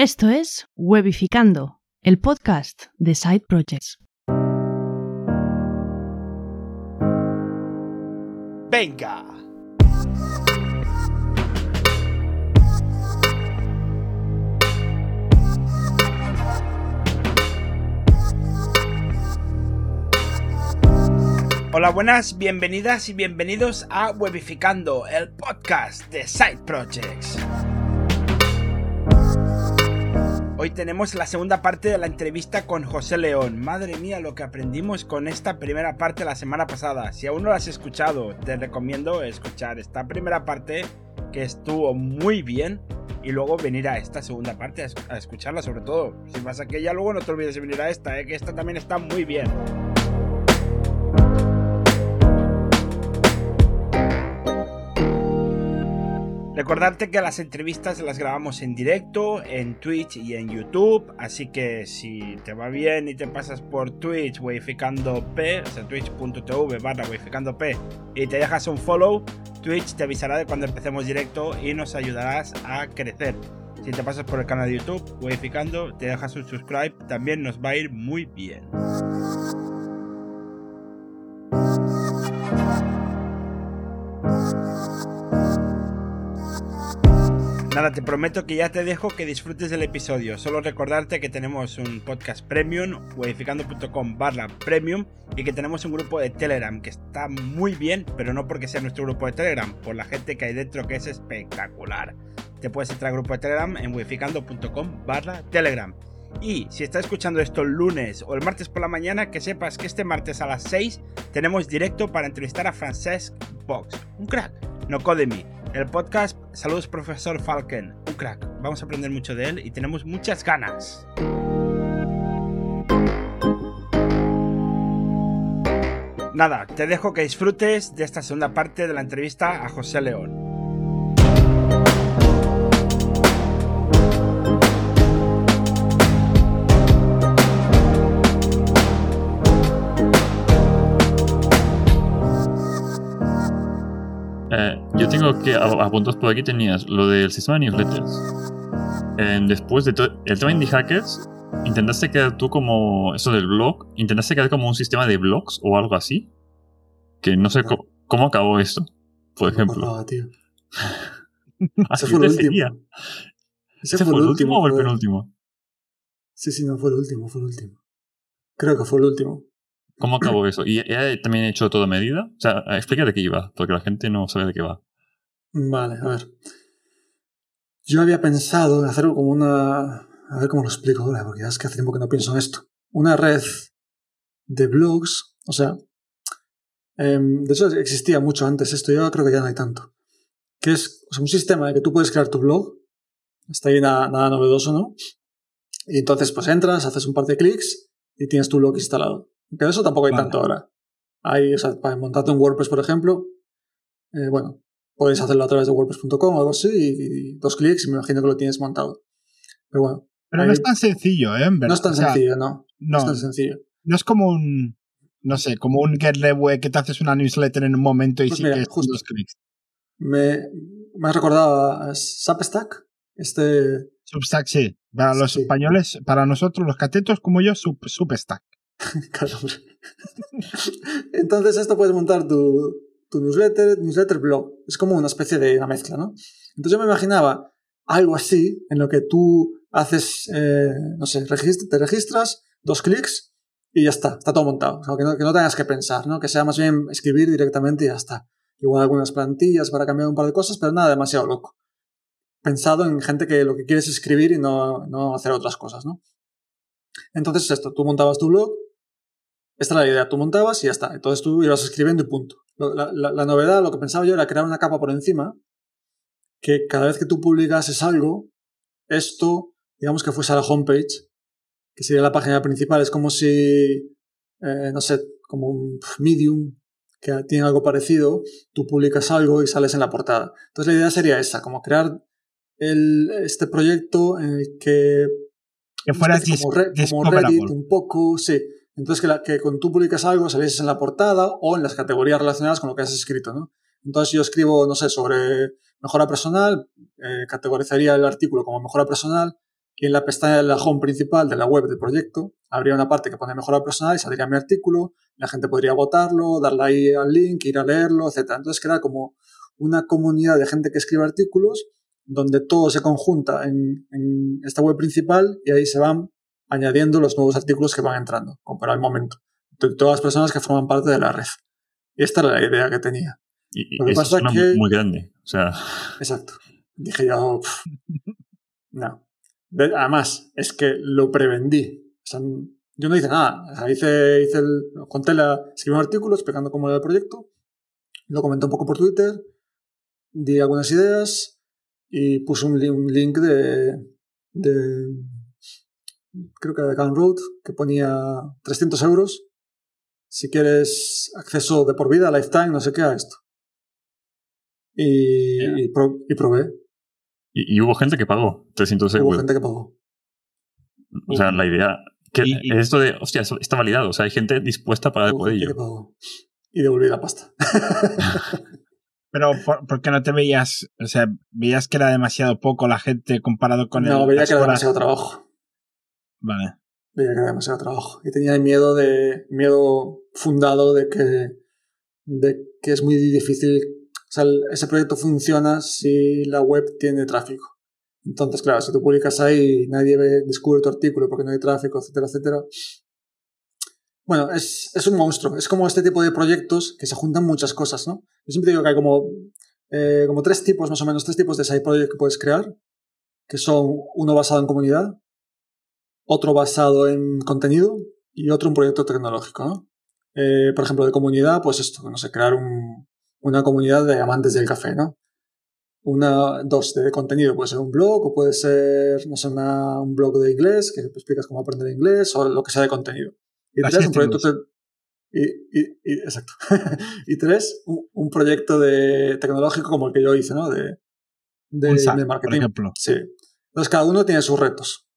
Esto es Webificando, el podcast de Side Projects. Venga. Hola, buenas, bienvenidas y bienvenidos a Webificando, el podcast de Side Projects. Hoy tenemos la segunda parte de la entrevista con José León. Madre mía, lo que aprendimos con esta primera parte la semana pasada. Si aún no la has escuchado, te recomiendo escuchar esta primera parte que estuvo muy bien y luego venir a esta segunda parte a escucharla sobre todo. Si vas a aquella, luego no te olvides de venir a esta, ¿eh? que esta también está muy bien. Recordarte que las entrevistas las grabamos en directo, en Twitch y en YouTube, así que si te va bien y te pasas por Twitch, Weificando P, o sea, twitch.tv barra P, y te dejas un follow, Twitch te avisará de cuando empecemos directo y nos ayudarás a crecer. Si te pasas por el canal de YouTube, Weificando, te dejas un subscribe, también nos va a ir muy bien. Nada, te prometo que ya te dejo que disfrutes del episodio. Solo recordarte que tenemos un podcast premium, wedificando.com barra premium, y que tenemos un grupo de Telegram que está muy bien, pero no porque sea nuestro grupo de Telegram, por la gente que hay dentro que es espectacular. Te puedes entrar al grupo de Telegram en wedificando.com barra Telegram. Y si estás escuchando esto el lunes o el martes por la mañana, que sepas que este martes a las 6 tenemos directo para entrevistar a Francesc Box, un crack, no Codemy el podcast Saludos Profesor Falken, un crack. Vamos a aprender mucho de él y tenemos muchas ganas. Nada, te dejo que disfrutes de esta segunda parte de la entrevista a José León. Tengo que apuntar por aquí tenías lo del sistema de newsletters. después de el tema de hackers, intentaste crear tú como eso del blog, intentaste crear como un sistema de blogs o algo así. Que no sé cómo, acabó esto, por ejemplo. tío. Ese fue el último. ¿Ese fue el último o el penúltimo? Sí, sí, no fue el último, fue el último. Creo que fue el último. ¿Cómo acabó eso? ¿Y ella también hecho todo medida? O sea, explica de qué iba, porque la gente no sabe de qué va. Vale, a ver. Yo había pensado en hacer como una... A ver cómo lo explico ahora, porque ya es que hace tiempo que no pienso en esto. Una red de blogs, o sea... Em, de hecho, existía mucho antes esto, yo creo que ya no hay tanto. Que es un sistema de que tú puedes crear tu blog. Está ahí nada, nada novedoso, ¿no? Y entonces pues entras, haces un par de clics y tienes tu blog instalado. Que eso tampoco hay tanto ahora. Hay, o sea, para montarte un WordPress, por ejemplo, eh, bueno, Puedes hacerlo a través de WordPress.com o algo así y, dos clics y me imagino que lo tienes montado. Pero bueno. Pero no es tan sencillo, ¿eh? No es tan sencillo, no. No es tan sencillo. No es como un, no sé, como un get web que te haces una newsletter en un momento y pues sí que justo dos clics. Me, me ha recordado a Substack. Este... Substack, sí. Para los españoles, para nosotros, los catetos como yo, sub, Substack. Entonces, esto puedes montar tu, tu newsletter, newsletter blog. Es como una especie de una mezcla, ¿no? Entonces yo me imaginaba algo así, en lo que tú haces, eh, no sé, te registras, dos clics y ya está, está todo montado. O sea, que, no, que no tengas que pensar, ¿no? Que sea más bien escribir directamente y ya está. Igual algunas plantillas para cambiar un par de cosas, pero nada demasiado loco. Pensado en gente que lo que quiere es escribir y no, no hacer otras cosas, ¿no? Entonces esto, tú montabas tu blog, esta era la idea, tú montabas y ya está. Entonces tú ibas escribiendo y punto. La, novedad, lo que pensaba yo era crear una capa por encima que cada vez que tú publicases algo, esto, digamos que fuese a la homepage, que sería la página principal. Es como si, eh, no sé, como un medium que tiene algo parecido, tú publicas algo y sales en la portada. Entonces la idea sería esa, como crear el, este proyecto en el que... Que fuera como, Reddit un poco, sí entonces, que, la, que cuando tú publicas algo, salieses en la portada o en las categorías relacionadas con lo que has escrito, ¿no? Entonces, yo escribo, no sé, sobre mejora personal, eh, categorizaría el artículo como mejora personal y en la pestaña de la home principal de la web del proyecto habría una parte que pone mejora personal y saldría mi artículo, la gente podría votarlo, darle ahí al link, ir a leerlo, etc. Entonces queda como una comunidad de gente que escribe artículos donde todo se conjunta en, esta web principal y ahí se van añadiendo los nuevos artículos que van entrando, como para el momento, de todas las personas que forman parte de la red. Y esta era la idea que tenía. Y, Lo que pasa es que... muy grande. O sea... Exacto. Dije yo, no. Además, es que lo prevendí. yo no hice nada. hice, hice el, conté la, escribí un artículo explicando cómo era el proyecto. Lo comenté un poco por Twitter. Di algunas ideas y puse un, link de, de, creo que de Road, que ponía 300 euros si quieres acceso de por vida, lifetime, no sé qué, a esto. Y, y, probé. Y, hubo gente que pagó 300 euros. Hubo gente que pagó. O sea, la idea. Que esto de, hostia, está validado. O sea, hay gente dispuesta a pagar por ello. Y devolví la pasta. Pero, ¿por, qué no te veías? O sea, ¿veías que era demasiado poco la gente comparado con el. No, veía que era demasiado trabajo. Vale. Veía que era demasiado trabajo. Y tenía miedo de. miedo fundado de que. de que es muy difícil o sea, ese proyecto funciona si la web tiene tráfico. Entonces, claro, si tú publicas ahí y nadie descubre tu artículo porque no hay tráfico, etcétera, etcétera. Bueno, es, es un monstruo. Es como este tipo de proyectos que se juntan muchas cosas, ¿no? Yo siempre digo que hay como, eh, como tres tipos, más o menos, tres tipos de side project que puedes crear, que son uno basado en comunidad, otro basado en contenido y otro un proyecto tecnológico, ¿no? Eh, por ejemplo, de comunidad, pues esto, no sé, crear un, una comunidad de amantes del café, ¿no? Una, dos, de contenido, puede ser un blog o puede ser, no sé, un blog de inglés que explicas cómo aprender inglés o lo que sea de contenido. Y tres, un proyecto... y, y, exacto. y tres, un, proyecto de tecnológico como el que yo hice, ¿no? De, de, de marketing. Por ejemplo. Sí. Entonces cada uno tiene sus retos.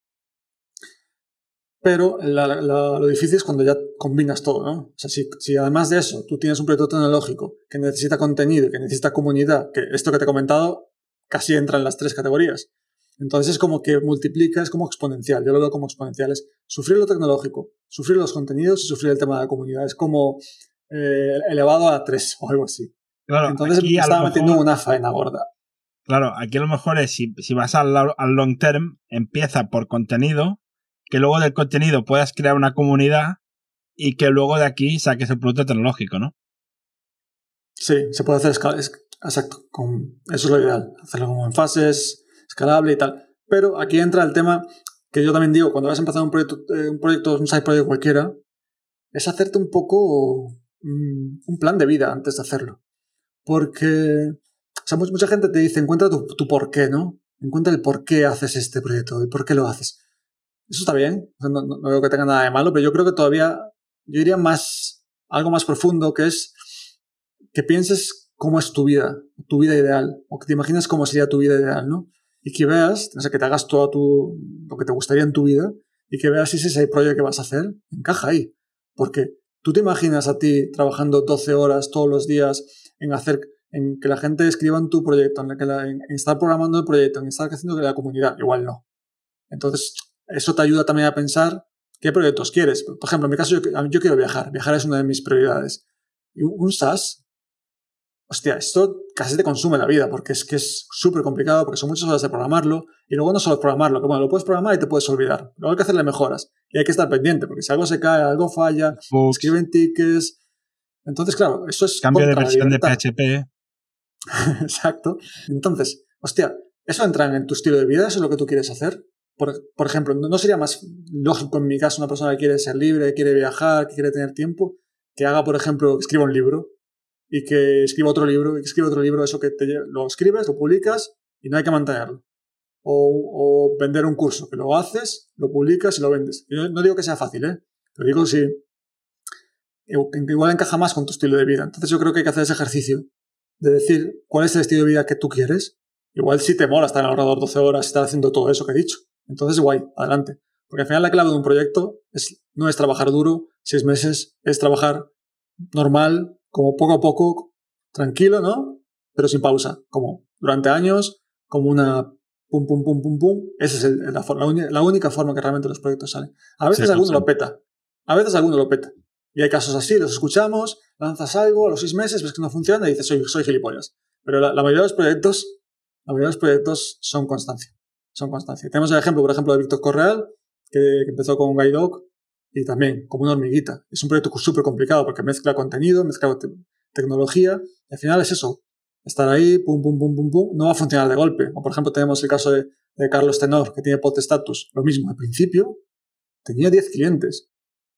Pero lo difícil es cuando ya combinas todo, ¿no? O sea, si, además de eso tú tienes un proyecto tecnológico que necesita contenido, que necesita comunidad, que esto que te he comentado casi entra en las tres categorías. Entonces es como que multiplica, es como exponencial. Yo lo veo como exponencial. Es sufrir lo tecnológico, sufrir los contenidos y sufrir el tema de la comunidad. Es como eh, elevado a tres o algo así. Claro, Entonces aquí estaba metiendo una faena gorda. Claro, aquí a lo mejor es si, si vas al, al long term, empieza por contenido que luego del contenido puedas crear una comunidad y que luego de aquí saques el producto tecnológico, ¿no? Sí, se puede hacer escalable. Exacto, eso es lo ideal, hacerlo como en fases, escalable y tal. Pero aquí entra el tema que yo también digo, cuando vas a empezar un proyecto, eh, un proyecto, un side project cualquiera, es hacerte un poco mm, un plan de vida antes de hacerlo. Porque, o mucha gente te dice, encuentra tu, tu por qué, ¿no? Encuentra el por qué haces este proyecto y por qué lo haces. Eso está bien, no, veo que tenga nada de malo, pero yo creo que todavía, yo diría más, algo más profundo, que es que pienses cómo es tu vida, tu vida ideal, o que te imagines cómo sería tu vida ideal, ¿no? Y que veas, no sé, que te hagas todo tu, lo que te gustaría en tu vida, y que veas si ese proyecto que vas a hacer encaja ahí. Porque tú te imaginas a ti trabajando 12 horas todos los días en hacer en que la gente escriba en tu proyecto, en, que en estar programando el proyecto, en estar haciendo que la comunidad, igual no. Entonces, eso te ayuda también a pensar qué proyectos quieres. Por ejemplo, en mi caso, yo, quiero viajar. Viajar es una de mis prioridades. Y un SaaS, hostia, esto casi te consume la vida porque es que es súper complicado, porque son muchas horas de programarlo. Y luego no solo programarlo, que bueno, lo puedes programar y te puedes olvidar. Luego hay que hacerle mejoras. Y hay que estar pendiente, porque si algo se cae, algo falla, escriben tickets. Entonces, claro, eso es. Cambio de versión de PHP. Exacto. Entonces, hostia, ¿eso entra en tu estilo de vida? ¿Eso es lo que tú quieres hacer? Por, ejemplo, ¿no sería más lógico en mi caso una persona que quiere ser libre, que quiere viajar, que quiere tener tiempo, que haga, por ejemplo, escriba un libro y que escriba otro libro y que escriba otro libro, eso que te, lo escribes, lo publicas y no hay que mantenerlo? O, vender un curso, que lo haces, lo publicas y lo vendes. Yo no digo que sea fácil, ¿eh? Pero digo si igual encaja más con tu estilo de vida. Entonces yo creo que hay que hacer ese ejercicio de decir cuál es el estilo de vida que tú quieres. Igual si te mola estar en el ahorrador 12 horas y estar haciendo todo eso que he dicho. Entonces, guay, adelante. Porque al final la clave de un proyecto es, no es trabajar duro, seis meses, es trabajar normal, como poco a poco, tranquilo, ¿no? Pero sin pausa, como durante años, como una pum, pum, pum, pum, pum. Esa es el- la, única forma que realmente los proyectos salen. A veces Sí, alguno sí. lo peta. A veces alguno lo peta. Y hay casos así, los escuchamos, lanzas algo, a los seis meses ves que no funciona y dices, soy, soy gilipollas. Pero la, la mayoría de los proyectos, la mayoría de los proyectos son constancia. Son constancia. Tenemos el ejemplo, por ejemplo, de Víctor Correal, que, que empezó con Guide Dog y también como una hormiguita. Es un proyecto súper complicado porque mezcla contenido, mezcla te- tecnología y al final es eso. Estar ahí, pum, pum, pum, pum, pum, no va a funcionar de golpe. O por ejemplo tenemos el caso de, de Carlos Tenor, que tiene Podestatus. Lo mismo, al principio tenía 10 clientes.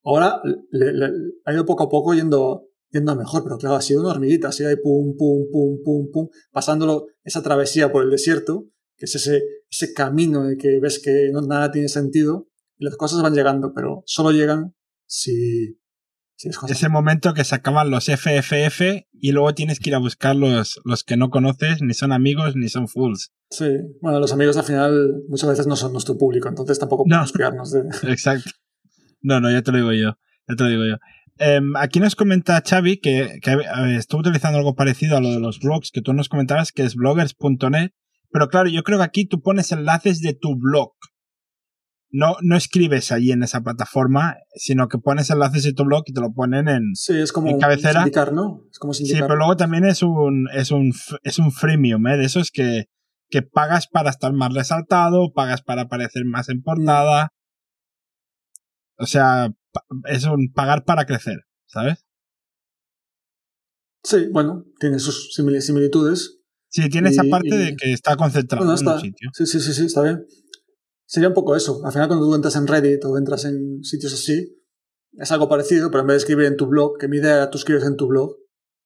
Ahora le- le- ha ido poco a poco yendo, yendo mejor, pero claro, ha sido una hormiguita, ha sido ahí pum, pum, pum, pum, pum, pasándolo esa travesía por el desierto, que es ese, ese camino de que ves que no, nada tiene sentido, y las cosas van llegando, pero solo llegan si, si es Ese momento que se acaban los FFF y luego tienes que ir a buscar los, los que no conoces, ni son amigos ni son fools. Sí, bueno, los amigos al final muchas veces no son nuestro público, entonces tampoco No. podemos fiarnos de... Exacto. No, no, ya te lo digo yo. Ya te lo digo yo. Em, aquí nos comenta Xavi que, que estuvo utilizando algo parecido a lo de los blogs que tú nos comentabas, que es bloggers.net. Pero claro, yo creo que aquí tú pones enlaces de tu blog. No, no escribes allí en esa plataforma, sino que pones enlaces de tu blog y te lo ponen en... Sí, es como En cabecera. sindicar, ¿no? Es como Sí, pero luego también es un, es un, es un freemium, ¿eh? De esos que, que pagas para estar más resaltado, pagas para aparecer más en portada. O sea, es un pagar para crecer, ¿sabes? Sí, bueno, tiene sus simili- similitudes. Sí, tiene esa parte y- de que está concentrado Bueno, en un sitio. Sí, sí, sí, sí, está bien. Sería un poco eso. Al final, cuando tú entras en Reddit o entras en sitios así, es algo parecido, pero en vez de escribir en tu blog, que mi idea era tú escribes en tu blog,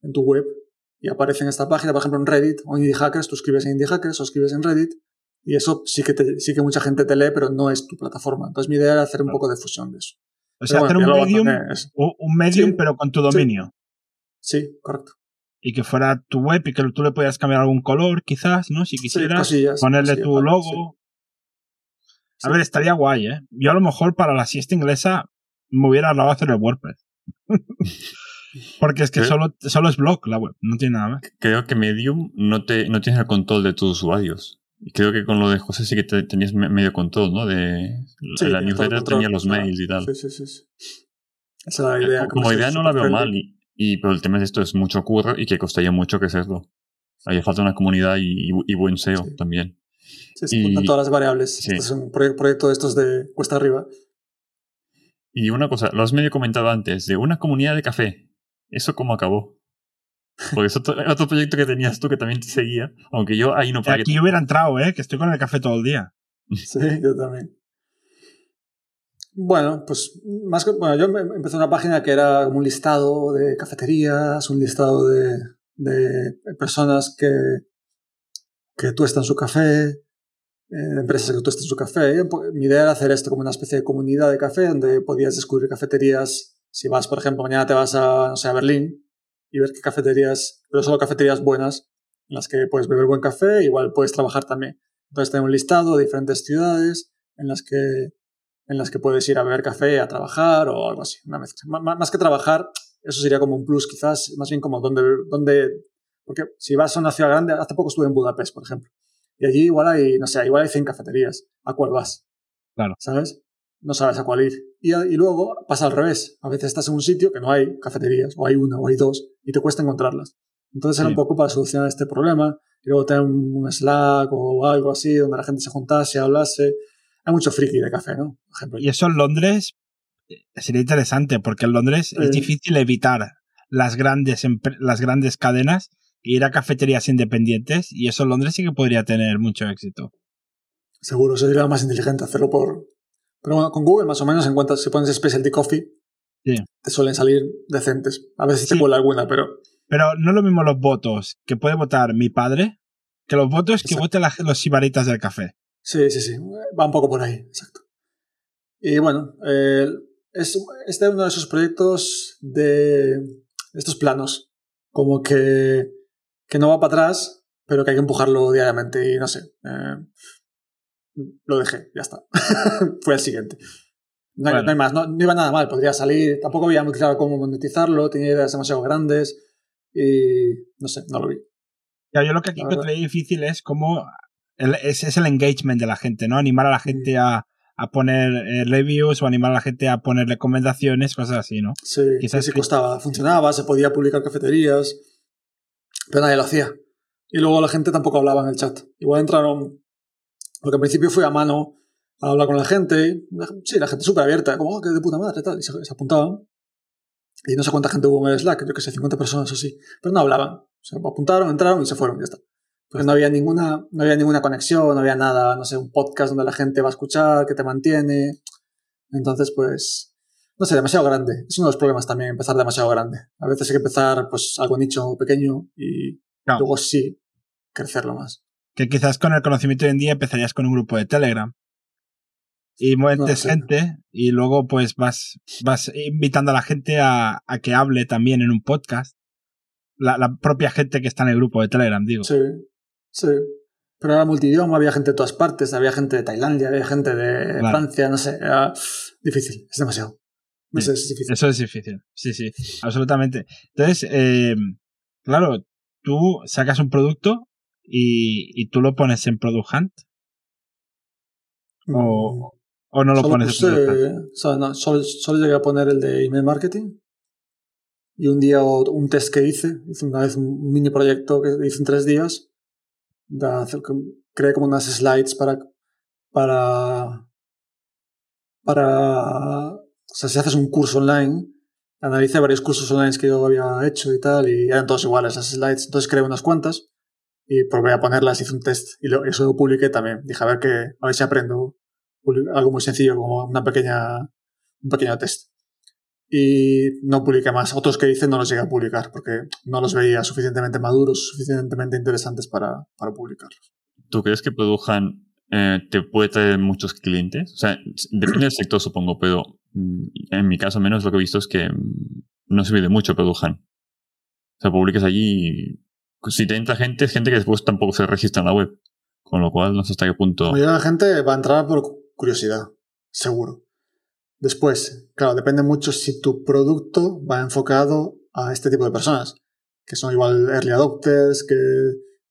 en tu web, y aparece en esta página, por ejemplo, en Reddit o en Indie Hackers, tú escribes en Indie Hackers o escribes en Reddit, y eso sí que, te- sí que mucha gente te lee, pero no es tu plataforma. Entonces, mi idea era hacer un poco de fusión de eso. O sea, hacer un medium, un medium Sí. pero con tu dominio. Sí, correcto. Y que fuera tu web y que tú le puedas cambiar algún color, quizás, ¿no? Si Sí, quisieras. cosillas, ponerle cosillas, tu vale, logo. sí. A ver, estaría guay, ¿eh? Yo a lo mejor para la siesta inglesa me hubiera ahorrado hacer el WordPress. Porque es que solo, solo es blog la web, no tiene nada más. Creo que Medium no, te, no tienes el control de tus usuarios. Y creo que con lo de José sí que te- tenías me- medio control, ¿no? De Sí, la newsletter tenía los mails y tal. Sí, sí, sí. Esa era la idea. Como que idea es no la veo mal, y, y- pero el tema es esto, es mucho curro y que costaría mucho crecerlo. Haría falta una comunidad y, y- y buen SEO Sí. también. Sí, se Y- juntan todas las variables. sí. Este es un proye- proyecto de estos de cuesta arriba. Y una cosa, lo has medio comentado antes, de una comunidad de café. ¿Eso cómo acabó? Porque es otro, otro proyecto que tenías tú que también te seguía, aunque yo ahí no pagué. Aquí yo hubiera entrado, ¿eh? Que estoy con el café todo el día. Sí, yo también. Bueno, pues más que. Bueno, yo empecé una página que era como un listado de cafeterías, un listado de, de personas que, que tuestan su café, eh, empresas que tuestan su café. Mi idea era hacer esto como una especie de comunidad de café donde podías descubrir cafeterías. Si vas, por ejemplo, mañana te vas a, no sé, a Berlín y ver qué cafeterías, pero solo cafeterías buenas, en las que puedes beber buen café, igual puedes trabajar también. Entonces tengo un listado de diferentes ciudades en las que en las que puedes ir a beber café, a trabajar o algo así, una mezcla. Más que trabajar, eso sería como un plus quizás, más bien como donde, donde, porque si vas a una ciudad grande, hace poco estuve en Budapest, por ejemplo, y allí igual hay, no sé, igual hay 100 cafeterías, ¿a cuál vas? Claro. ¿Sabes? No sabes a cuál ir. Y, y luego pasa al revés, a veces estás en un sitio que no hay cafeterías, o hay una, o hay dos, y te cuesta encontrarlas. Entonces era Sí. un poco para solucionar este problema, y luego tener un, un Slack o algo así, donde la gente se juntase, hablase. Hay mucho friki de café, ¿no? Por ejemplo, Y eso en Londres eh, sería interesante, porque en Londres es difícil evitar las grandes, las grandes cadenas e ir a cafeterías independientes, y eso en Londres sí que podría tener mucho éxito. Seguro sería lo más inteligente hacerlo por. Pero bueno, con Google más o menos encuentras, si pones Specialty Coffee, Sí. te suelen salir decentes. A veces Sí. te cuela alguna, pero. Pero no es lo mismo los votos que puede votar mi padre que los votos que Exacto. voten la- los sibaritas del café. Sí, sí, sí. Va un poco por ahí, exacto. Y bueno, eh, es, este es uno de esos proyectos de estos planos. Como que, que no va para atrás, pero que hay que empujarlo diariamente. Y no sé. eh, lo dejé, ya está. Fue el siguiente. No, hay- Bueno. no hay más, no, no iba nada mal, podría salir. Tampoco había muy claro cómo monetizarlo, tenía ideas demasiado grandes y no sé, no lo vi. Ya, yo lo que aquí encontré difícil es cómo es, es, el engagement de la gente, ¿no? Animar a la gente a, a poner eh, reviews o animar a la gente a poner recomendaciones, cosas así, ¿no? Sí, Quizás sí costaba. Funcionaba, se podía publicar cafeterías, pero nadie lo hacía. Y luego la gente tampoco hablaba en el chat. Igual entraron, porque al principio fui a mano a hablar con la gente. Sí, la gente súper abierta, como, oh, qué de puta madre, tal. Y se, se, apuntaban. Y no sé cuánta gente hubo en el Slack, yo que sé, 50 personas o así. Pero no hablaban. Se apuntaron, entraron y se fueron, ya está. Porque no había ninguna, no había ninguna conexión, no había nada, no sé, un podcast donde la gente va a escuchar, que te mantiene. Entonces, pues, no sé, demasiado grande. Es uno de los problemas también, empezar demasiado grande. A veces hay que empezar, pues, algo nicho pequeño y luego sí crecerlo más. Que quizás con el conocimiento hoy en día empezarías con un grupo de Telegram. Y mueves gente y luego pues vas, vas invitando a la gente a, a que hable también en un podcast. La, la, propia gente que está en el grupo de Telegram, digo. Sí, Sí. Pero era multidioma, había gente de todas partes, había gente de Tailandia, había gente de Francia, no sé, era difícil, es demasiado. No sé, es difícil. Eso es difícil, sí, sí, absolutamente. Entonces, eh, claro, tú sacas un producto y, y, tú lo pones en Product Hunt. O, mm. o no lo pones puse, en Product Hunt. O sea, no, solo, solo llegué a poner el de email marketing. Y un día un test que hice, hice una vez un mini proyecto que hice en tres días da, creé como unas slides para, para, para, o sea, si haces un curso online, analicé varios cursos online que yo había hecho y tal, y eran todos iguales las slides, entonces creé unas cuantas y probé a ponerlas, hice un test y eso lo publiqué también. Dije, a ver, que, a ver si aprendo algo muy sencillo como una pequeña, un pequeño test y no publiqué más. Otros que hice no los llegué a publicar porque no los veía suficientemente maduros, suficientemente interesantes para, para publicarlos. ¿Tú crees que Produjan eh, te puede traer muchos clientes? O sea, depende del sector, supongo, pero mm, en mi caso, menos lo que he visto es que mm, no se de mucho Produjan. O sea, publicas allí y si te entra gente, es gente que después tampoco se registra en la web. Con lo cual, no sé hasta qué punto. La gente va a entrar por curiosidad, seguro. Después, claro, depende mucho si tu producto va enfocado a este tipo de personas, que son igual early adopters, que,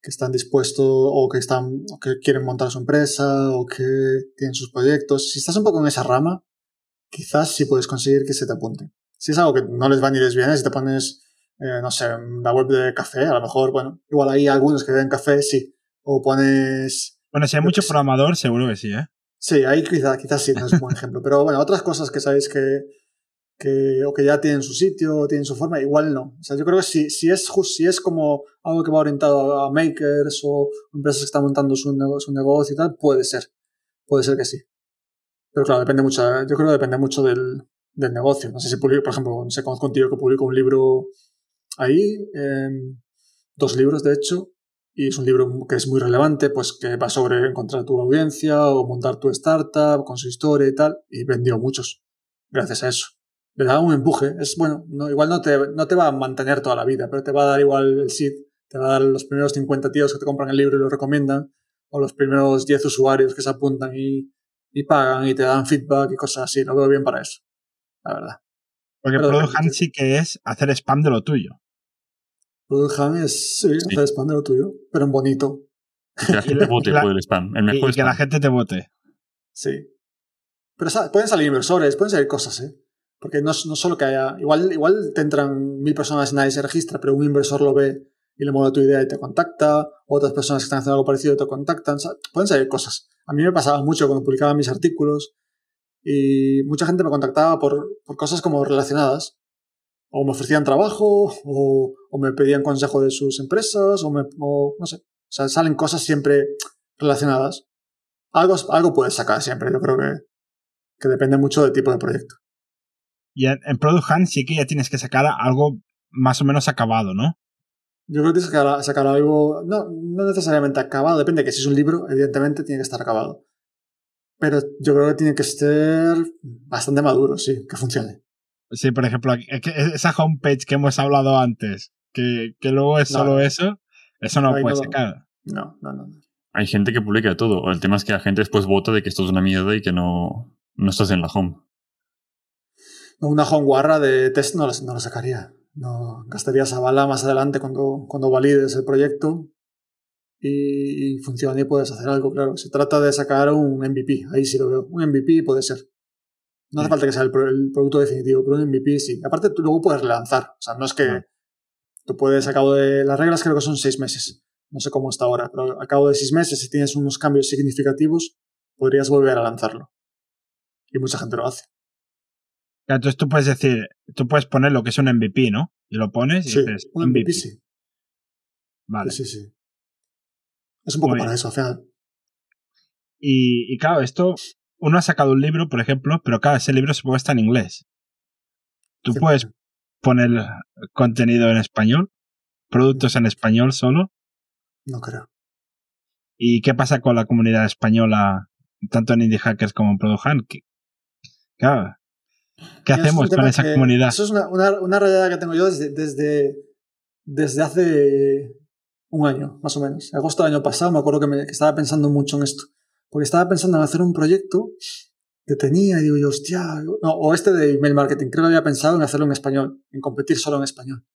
que están dispuestos o que, están, o que quieren montar su empresa o que tienen sus proyectos. Si estás un poco en esa rama, quizás sí puedes conseguir que se te apunte. Si es algo que no les va ni les viene, si te pones, eh, no sé, la web de café, a lo mejor, bueno, igual hay algunos que ven café, sí. O pones... Bueno, si hay mucho programador, seguro que sí, ¿eh? Sí, ahí quizás quizá sí no es un buen ejemplo. Pero bueno, otras cosas que sabéis que, que, o que ya tienen su sitio, o tienen su forma, igual no. O sea, yo creo que si, si, es, si es como algo que va orientado a makers o empresas que están montando su, su negocio y tal, puede ser. Puede ser que sí. Pero claro, depende mucho, yo creo que depende mucho del, del negocio. No sé si publico, por ejemplo, no sé contigo que publico un libro ahí, dos libros de hecho, y es un libro que es muy relevante, pues que va sobre encontrar tu audiencia o montar tu startup con su historia y tal, y vendió muchos gracias a eso. Le da un empuje, es bueno, no, igual no te, no te va a mantener toda la vida, pero te va a dar igual el seed, te va a dar los primeros 50 tíos que te compran el libro y lo recomiendan, o los primeros 10 usuarios que se apuntan y, y pagan y te dan feedback y cosas así, lo veo bien para eso, la verdad. Porque Product sí que es hacer spam de lo tuyo. Product es, sí, hacer spam de lo tuyo, pero en bonito. Que la gente vote por el spam, el mejor y, que la gente te vote. Sí. Pero pueden salir inversores, pueden salir cosas, ¿eh? Porque no, no solo que haya. Igual, igual te entran mil personas y nadie se registra, pero un inversor lo ve y le mola tu idea y te contacta. Otras personas que están haciendo algo parecido te contactan. pueden salir cosas. A mí me pasaba mucho cuando publicaba mis artículos y mucha gente me contactaba por, por cosas como relacionadas o me ofrecían trabajo, o, o, me pedían consejo de sus empresas, o, me, o no sé. O sea, salen cosas siempre relacionadas. Algo, algo puedes sacar siempre, yo creo que, que depende mucho del tipo de proyecto. Y en, Product Hunt sí que ya tienes que sacar algo más o menos acabado, ¿no? Yo creo que tienes que sacar, sacar algo, no, no necesariamente acabado, depende que si es un libro, evidentemente tiene que estar acabado. Pero yo creo que tiene que ser bastante maduro, sí, que funcione. Sí, por ejemplo, esa homepage que hemos hablado antes, que, que luego es solo eso, eso no, puede sacar. No, no, no. Hay gente que publica todo. El tema es que la gente después vota de que esto es una mierda y que no, no estás en la home. una home guarra de test no lo, no sacaría. No, gastaría esa bala más adelante cuando, cuando valides el proyecto. y, funciona y puedes hacer algo, claro. Se trata de sacar un MVP, ahí sí lo veo. Un MVP puede ser. No hace falta que sea el, producto definitivo, pero un MVP sí. Aparte, tú luego puedes relanzar. O sea, no es que tú puedes, a cabo de las reglas creo que son seis meses. No sé cómo está ahora, pero a cabo de seis meses, si tienes unos cambios significativos, podrías volver a lanzarlo. Y mucha gente lo hace. Entonces tú puedes decir, tú puedes poner lo que es un MVP, ¿no? Y lo pones y dices, un MVP, sí. Vale. Sí, sí, Es un poco para eso, al final. Y, y, claro, esto, uno ha sacado un libro, por ejemplo, pero claro, ese libro supongo está en inglés. ¿Tú puedes poner contenido en español? ¿Productos en español solo? No creo. ¿Y qué pasa con la comunidad española, tanto en Indie Hackers como en Product Hunt? Claro, ¿Qué hacemos con esa comunidad? Eso es una, una, realidad que tengo yo desde, desde, desde, hace un año, más o menos. En agosto del año pasado me acuerdo que, me, estaba pensando mucho en esto. Porque estaba pensando en hacer un proyecto que tenía y digo yo, hostia, no, o este de email marketing, creo que había pensado en hacerlo en español, en competir solo en español.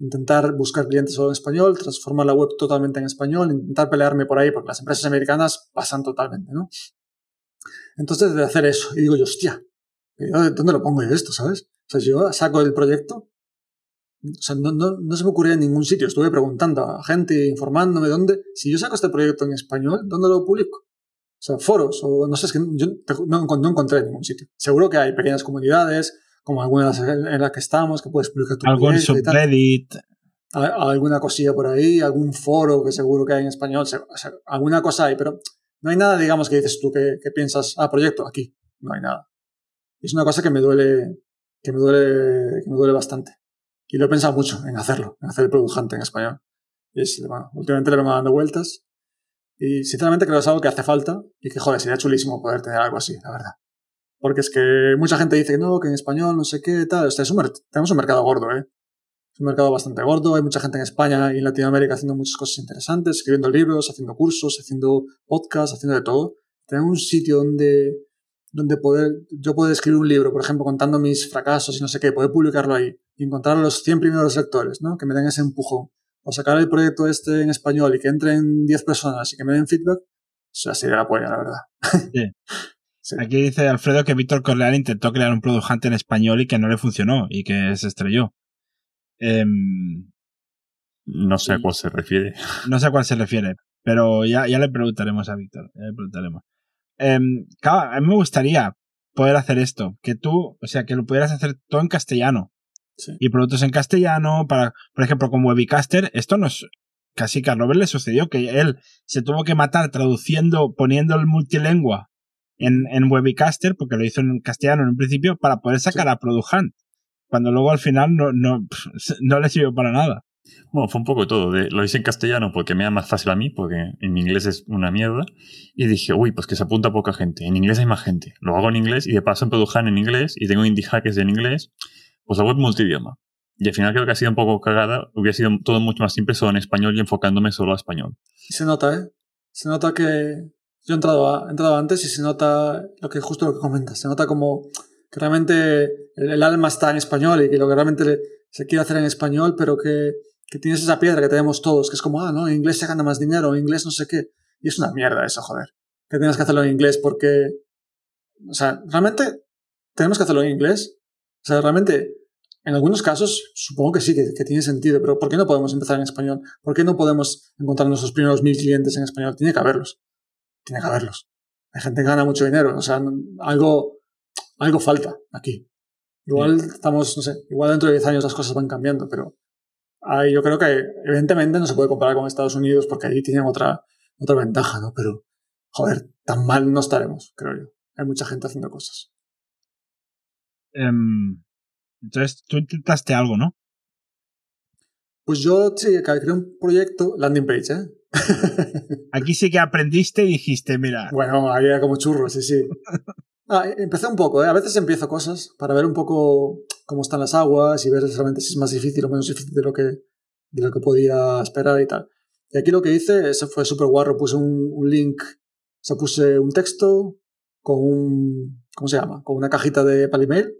Intentar buscar clientes solo en español, transformar la web totalmente en español, intentar pelearme por ahí, porque las empresas americanas pasan totalmente, ¿no? Entonces, de hacer eso, y digo yo, hostia, ¿Dónde lo pongo yo esto, sabes? O sea, yo saco el proyecto, o sea, no, no, no, se me ocurría en ningún sitio. Estuve preguntando a gente, informándome dónde. Si yo saco este proyecto en español, ¿dónde lo publico? O sea, foros, o no sé, es que yo no, no encontré en ningún sitio. Seguro que hay pequeñas comunidades, como algunas en las que estamos, que puedes publicar tu Algún subreddit. Alguna cosilla por ahí, algún foro que seguro que hay en español. O sea, alguna cosa hay, pero no hay nada, digamos, que dices tú que, que piensas, ah, proyecto, aquí. No hay nada es una cosa que me duele, que me duele, que me duele bastante. Y lo he pensado mucho en hacerlo, en hacer el produjante en español. Y es, bueno, últimamente le vengo dando vueltas. Y sinceramente creo que es algo que hace falta y que, joder, sería chulísimo poder tener algo así, la verdad. Porque es que mucha gente dice que no, que en español no sé qué, tal. O sea, es un tenemos un mercado gordo, ¿eh? Es un mercado bastante gordo. Hay mucha gente en España y en Latinoamérica haciendo muchas cosas interesantes, escribiendo libros, haciendo cursos, haciendo podcasts, haciendo de todo. Tenemos un sitio donde donde poder, yo puedo escribir un libro, por ejemplo, contando mis fracasos y no sé qué, poder publicarlo ahí y encontrar a los 100 primeros lectores, ¿no? Que me den ese empujón. O sacar el proyecto este en español y que entren 10 personas y que me den feedback, eso sería la polla, la verdad. Sí. Aquí dice Alfredo que Víctor Corleal intentó crear un producante en español y que no le funcionó y que se estrelló. Em, no sé a cuál se refiere. No sé a cuál se refiere, pero ya, ya le preguntaremos a Víctor. Ya le preguntaremos. Em, claro, a mí me gustaría poder hacer esto, que tú, o sea, que lo pudieras hacer todo en castellano. Y productos en castellano, para, por ejemplo, con Webicaster, esto no es, casi que a Robert le sucedió que él se tuvo que matar traduciendo, poniendo el multilingua en, en Webicaster, porque lo hizo en castellano en un principio, para poder sacar a Product Cuando luego al final no, no, no le sirvió para nada. Bueno, fue un poco todo. lo hice en castellano porque me da más fácil a mí, porque en inglés es una mierda. Y dije, uy, pues que se apunta poca gente. En inglés hay más gente. Lo hago en inglés y de paso en Produjan en inglés y tengo indie hackers en inglés. Pues la web multidioma. Y al final creo que ha sido un poco cagada. Hubiera sido todo mucho más simple solo en español y enfocándome solo a español. Se nota, ¿eh? Se nota que. Yo he entrado, he entrado antes y se nota lo que justo lo que comentas. Se nota como que realmente el, alma está en español y que lo que realmente se quiere hacer en español, pero que que tienes esa piedra que tenemos todos, que es como, ah, no, en inglés se gana más dinero, en inglés no sé qué. Y es una mierda eso, joder. Que tienes que hacerlo en inglés porque, o sea, realmente tenemos que hacerlo en inglés. O sea, realmente, en algunos casos, supongo que sí, que, tiene sentido, pero ¿por qué no podemos empezar en español? ¿Por qué no podemos encontrar nuestros primeros mil clientes en español? Tiene que haberlos. Tiene que haberlos. Hay gente que gana mucho dinero. O sea, algo, algo falta aquí. Igual estamos, no sé, igual dentro de 10 años las cosas van cambiando, pero yo creo que evidentemente no se puede comparar con Estados Unidos porque allí tienen otra, otra ventaja, ¿no? Pero, joder, tan mal no estaremos, creo yo. Hay mucha gente haciendo cosas. Em, entonces, tú intentaste algo, ¿no? Pues yo sí, creé un proyecto, landing page, ¿eh? Aquí sí que aprendiste y dijiste, mira. Bueno, ahí era como churro, sí, sí. Ah, empecé un poco, ¿eh? A veces empiezo cosas para ver un poco cómo están las aguas y ver realmente si es más difícil o menos difícil de lo que, de lo que podía esperar y tal. Y aquí lo que hice, eso fue súper guarro, puse un, un, link, o sea, puse un texto con un, ¿cómo se llama? Con una cajita de para email,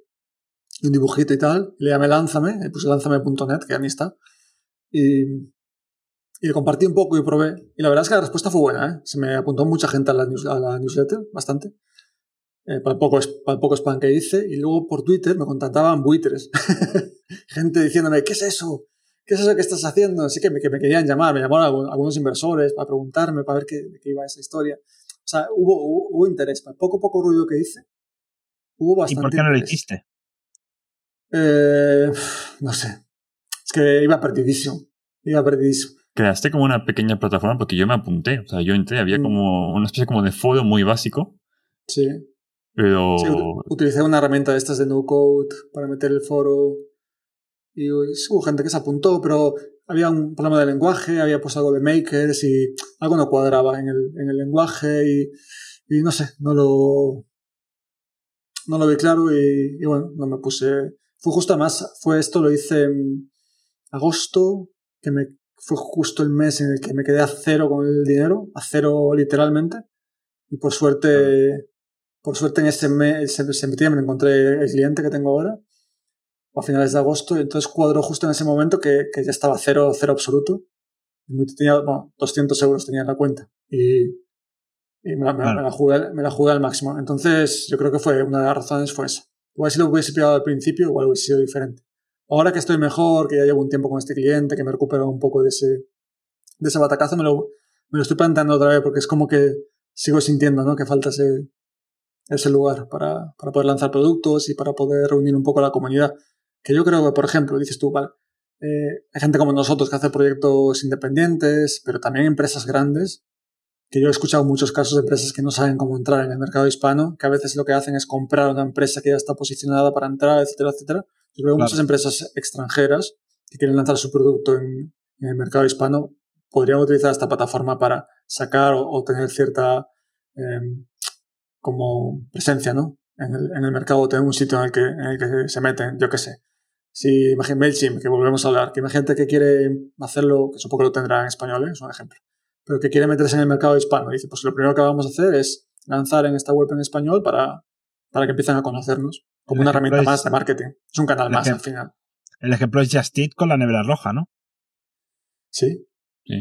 un dibujito y tal, le llamé Lánzame, puse lánzame.net, que ya ni está. Y, y le compartí un poco y probé. Y la verdad es que la respuesta fue buena, ¿eh? Se me apuntó mucha gente a la, a la newsletter, bastante. Eh, para, el poco, para el poco spam que hice. Y luego por Twitter me contactaban buitres. gente diciéndome, ¿qué es eso? ¿Qué es eso que estás haciendo? Así que me, que me querían llamar. Me llamaron algunos inversores para preguntarme, para ver qué, qué iba esa historia. O sea, hubo, hubo, interés. Para el poco, poco ruido que hice, hubo bastante ¿Y por qué no lo hiciste? Eh, no sé. Es que iba perdidísimo. Iba perdidísimo creaste como una pequeña plataforma porque yo me apunté. O sea, yo entré, había mm. como una especie como de foro muy básico. Sí. Pero. Sí, utilicé una herramienta de estas de no code para meter el foro. Y hubo gente que se apuntó, pero había un problema de lenguaje, había puesto algo de makers y algo no cuadraba en el, en el lenguaje y, y, no sé, no lo. No lo vi claro y, y bueno, no me puse. Fue justo más, fue esto, lo hice en agosto, que me fue justo el mes en el que me quedé a cero con el dinero, a cero literalmente. Y por suerte, por suerte en ese mes, en septiembre encontré el cliente que tengo ahora, a finales de agosto, y entonces cuadró justo en ese momento que, que ya estaba cero, cero absoluto. Tenía, bueno, 200 euros tenía en la cuenta. Y, y me, la, me, la jugué, me la jugué al máximo. Entonces, yo creo que fue una de las razones fue esa. Igual si lo hubiese pillado al principio, igual hubiese sido diferente. Ahora que estoy mejor, que ya llevo un tiempo con este cliente, que me he recuperado un poco de ese, de ese batacazo, me lo, me lo estoy planteando otra vez porque es como que sigo sintiendo ¿no? que falta ese, ese lugar para, para poder lanzar productos y para poder reunir un poco a la comunidad. Que yo creo que, por ejemplo, dices tú, vale, eh, hay gente como nosotros que hace proyectos independientes, pero también empresas grandes, que yo he escuchado muchos casos de empresas que no saben cómo entrar en el mercado hispano, que a veces lo que hacen es comprar una empresa que ya está posicionada para entrar, etcétera, etcétera, yo creo que muchas empresas extranjeras que quieren lanzar su producto en, el mercado hispano podrían utilizar esta plataforma para sacar o, tener cierta em, como presencia ¿no? en, el, en el mercado, tener un sitio en el que, en el que se meten, yo qué sé. Si imagínate MailChimp, que volvemos a hablar, que imagínate que quiere hacerlo, que supongo que lo tendrá en español, ¿eh? es un ejemplo, pero que quiere meterse en el mercado hispano. Dice, pues lo primero que vamos a hacer es lanzar en esta web en español para, para que empiecen a conocernos como una herramienta más de marketing. Es un canal más al final. El ejemplo es Just con la nevera roja, ¿no? Sí,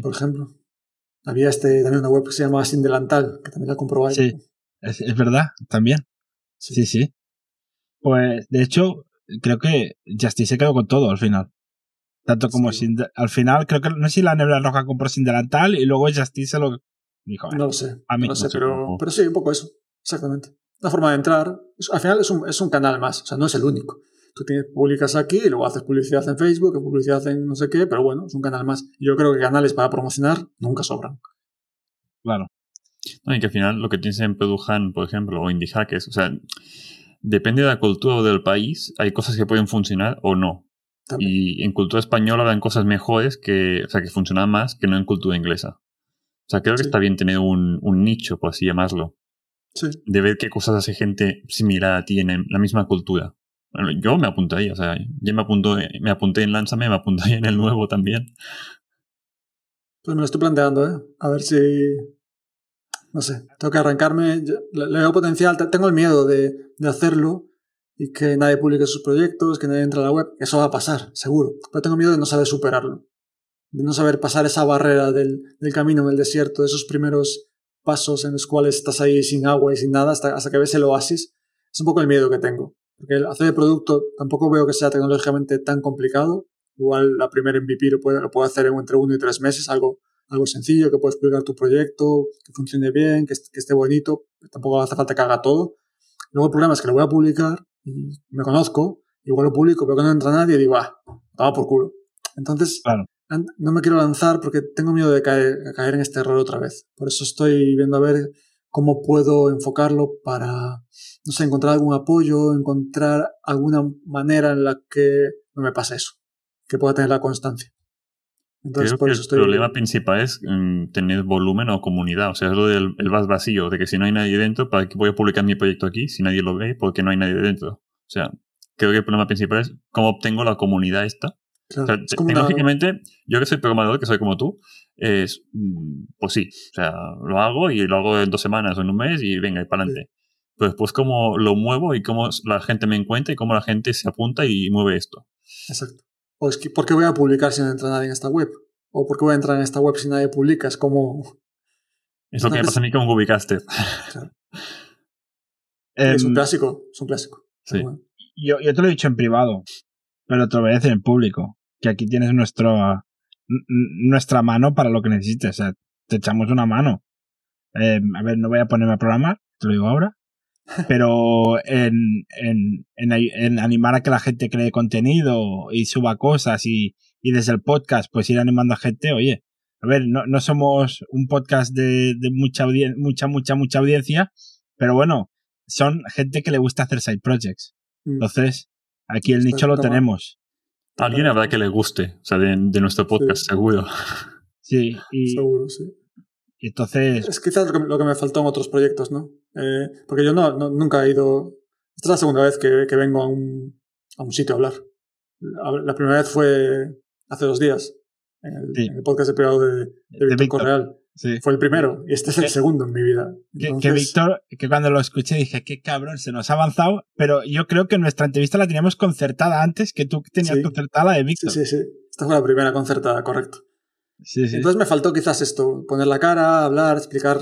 por ejemplo. Había este, también una web que se llama Sin Delantal, que también la comprobáis. Sí, es, es, verdad, también. Sí. sí, Pues, de hecho, creo que Justit se quedó con todo al final. Tanto como sin, al final, creo que no sé si la nevera roja compró sin delantal y luego Justit se lo dijo. No lo sé. A mí no lo sé, pero, pero sí, un poco eso. Exactamente una forma de entrar. Al final es un, es un canal más, o sea, no es el único. Tú tienes, publicas aquí y luego haces publicidad en Facebook, publicidad en no sé qué, pero bueno, es un canal más. Yo creo que canales para promocionar nunca sobran. Claro. No, y que al final lo que tienes en Produjan, por ejemplo, o Indie Hackers, o sea, depende de la cultura o del país, hay cosas que pueden funcionar o no. Y en cultura española habrán cosas mejores que, o sea, que funcionan más que no en cultura inglesa. O sea, creo que está bien tener un, un nicho, por así llamarlo de ver qué cosas hace gente similar a ti en la misma cultura. yo me apunté ahí, o sea, ya me, apunto, me apunté en Lánzame, me apunté en el nuevo también. Pues me lo estoy planteando, ¿eh? A ver si. No sé, tengo que arrancarme. Le, veo potencial, tengo el miedo de, de, hacerlo y que nadie publique sus proyectos, que nadie entre a la web. Eso va a pasar, seguro. Pero tengo miedo de no saber superarlo. De no saber pasar esa barrera del, del camino en el desierto, de esos primeros pasos en los cuales estás ahí sin agua y sin nada hasta, hasta que ves el oasis, es un poco el miedo que tengo. Porque el hacer el producto tampoco veo que sea tecnológicamente tan complicado. Igual la primera MVP lo puedo, lo puedo hacer en entre uno y tres meses, algo, algo sencillo, que puedes publicar tu proyecto, que funcione bien, que, que esté bonito, tampoco hace falta que haga todo. Luego el problema es que lo voy a publicar y me conozco, igual lo publico, pero que no entra nadie digo, ah, estaba por culo. Entonces, claro no me quiero lanzar porque tengo miedo de caer, caer en este error otra vez. Por eso estoy viendo a ver cómo puedo enfocarlo para, no sé, encontrar algún apoyo, encontrar alguna manera en la que no me pase eso, que pueda tener la constancia. Entonces, Creo por que eso estoy... el problema principal es mm, tener volumen o comunidad. O sea, es lo del el vas vacío, de que si no hay nadie dentro, ¿para qué voy a publicar mi proyecto aquí si nadie lo ve? Porque no hay nadie dentro. O sea, creo que el problema principal es cómo obtengo la comunidad esta tecnológicamente, yo que soy programador, que soy como tú, es, mm, pues sí, o sea, lo hago y lo hago en dos semanas o en un mes y venga, y para adelante. Pero después cómo lo muevo y cómo la gente me encuentra y cómo la gente se apunta y mueve esto. Exacto. O es que, ¿por qué voy a publicar si no entra nadie en esta web? o por qué voy a entrar en esta web si nadie publica. Es como... Es lo que me pasa a mí con Ubicaster. Claro. es un em, clásico, es un clásico. Sí. Yo, yo te lo he dicho en privado, pero otra vez en público, que aquí tienes nuestro, nuestra mano para lo que necesites. O sea, te echamos una mano. Em, a ver, no voy a ponerme a programar, te lo digo ahora, pero en, en, en, animar a que la gente cree contenido y suba cosas y, y desde el podcast pues ir animando a gente, oye, a ver, no, no somos un podcast de, de mucha, mucha, mucha, mucha audiencia, pero bueno, son gente que le gusta hacer side projects. Mm. Entonces, aquí el nicho lo tenemos. alguien habrá que le guste, o sea, de, nuestro podcast, seguro. Sí, y, seguro, sí. Y entonces... Es quizás lo que, me faltó en otros proyectos, ¿no? Eh, porque yo no, nunca he ido... Esta es la segunda vez que, que vengo a un, a un sitio a hablar. La, primera vez fue hace dos días, en el, podcast de privado de, de, Víctor Correal. Sí. Fue el primero y este es el segundo en mi vida. Que, Víctor, que cuando lo escuché dije, qué cabrón, se nos ha avanzado, pero yo creo que nuestra entrevista la teníamos concertada antes que tú tenías concertada la de Víctor. Sí, sí, sí. Esta fue la primera concertada, correcto. Entonces me faltó quizás esto, poner la cara, hablar, explicar,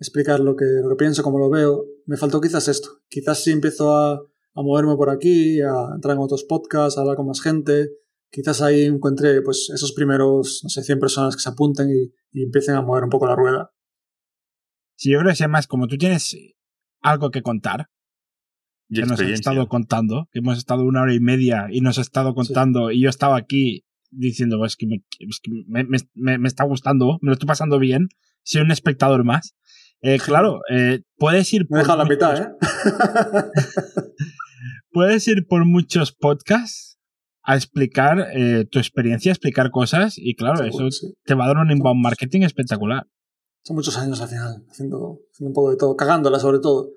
explicar lo que, lo que pienso, cómo lo veo. Me faltó quizás esto. Quizás si empiezo a, a moverme por aquí, a entrar en otros podcasts, a hablar con más gente, quizás ahí encuentre pues esos primeros, no sé, 100 personas que se apunten y, empiecen a mover un poco la rueda. Sí, yo creo que más como tú tienes algo que contar, que nos has estado contando, que hemos estado una hora y media y nos has estado contando y yo estaba aquí diciendo, es que, me, me, me, está gustando, me lo estoy pasando bien, soy un espectador más. Eh, claro, eh, puedes ir por. la mitad, ¿eh? puedes ir por muchos podcasts a explicar eh, tu experiencia, a explicar cosas, y claro, eso te va a dar un inbound marketing espectacular. Son muchos años al final, haciendo, un poco de todo, cagándola sobre todo.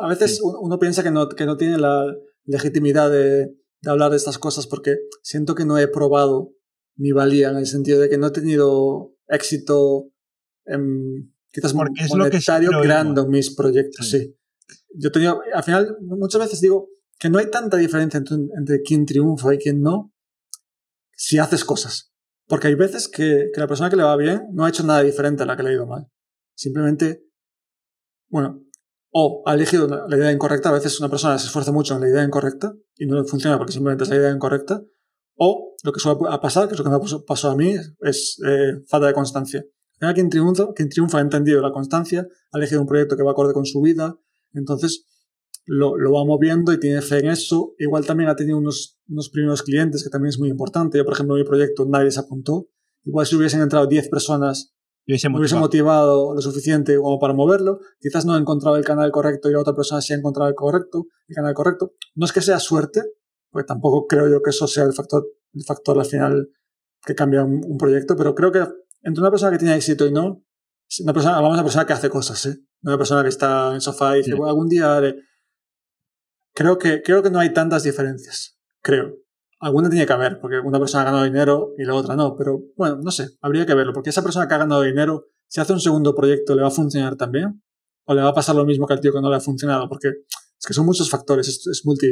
a veces uno piensa que no, que no tiene la legitimidad de, de hablar de estas cosas porque siento que no he probado mi valía en el sentido de que no he tenido éxito en, quizás porque es monetario lo que creando mis proyectos, sí. Yo tenía, al final, muchas veces digo que no hay tanta diferencia entre, entre quién triunfa y quién no si haces cosas. Porque hay veces que, que la persona que le va bien no ha hecho nada diferente a la que le ha ido mal. Simplemente, bueno, o ha elegido la idea incorrecta. A veces una persona se esfuerza mucho en la idea incorrecta y no le funciona porque simplemente es la idea incorrecta. O lo que suele pasar, que es lo que me pasó a mí, es eh, falta de constancia. Al quien triunfa, quien triunfa ha entendido la constancia, ha elegido un proyecto que va acorde con su vida, entonces lo, lo, va moviendo y tiene fe en eso. Igual también ha tenido unos, unos primeros clientes, que también es muy importante. Yo, por ejemplo, en mi proyecto nadie se apuntó. Igual si hubiesen entrado 10 personas, hubiese motivado. hubiese motivado lo suficiente como para moverlo. Quizás no ha encontrado el canal correcto y la otra persona sí ha encontrado el correcto, el canal correcto. No es que sea suerte, porque tampoco creo yo que eso sea el factor, el factor al final que cambia un, proyecto, pero creo que entre una persona que tiene éxito y no, una persona, hablamos de una persona que hace cosas, ¿eh? No una persona que está en el sofá y dice, bueno, algún día haré. Creo que, creo que no hay tantas diferencias. Creo. Alguna tiene que haber, porque una persona ha ganado dinero y la otra no, pero bueno, no sé, habría que verlo, porque esa persona que ha ganado dinero, si hace un segundo proyecto, ¿le va a funcionar también? ¿O le va a pasar lo mismo que al tío que no le ha funcionado? Porque es que son muchos factores, es, es multi,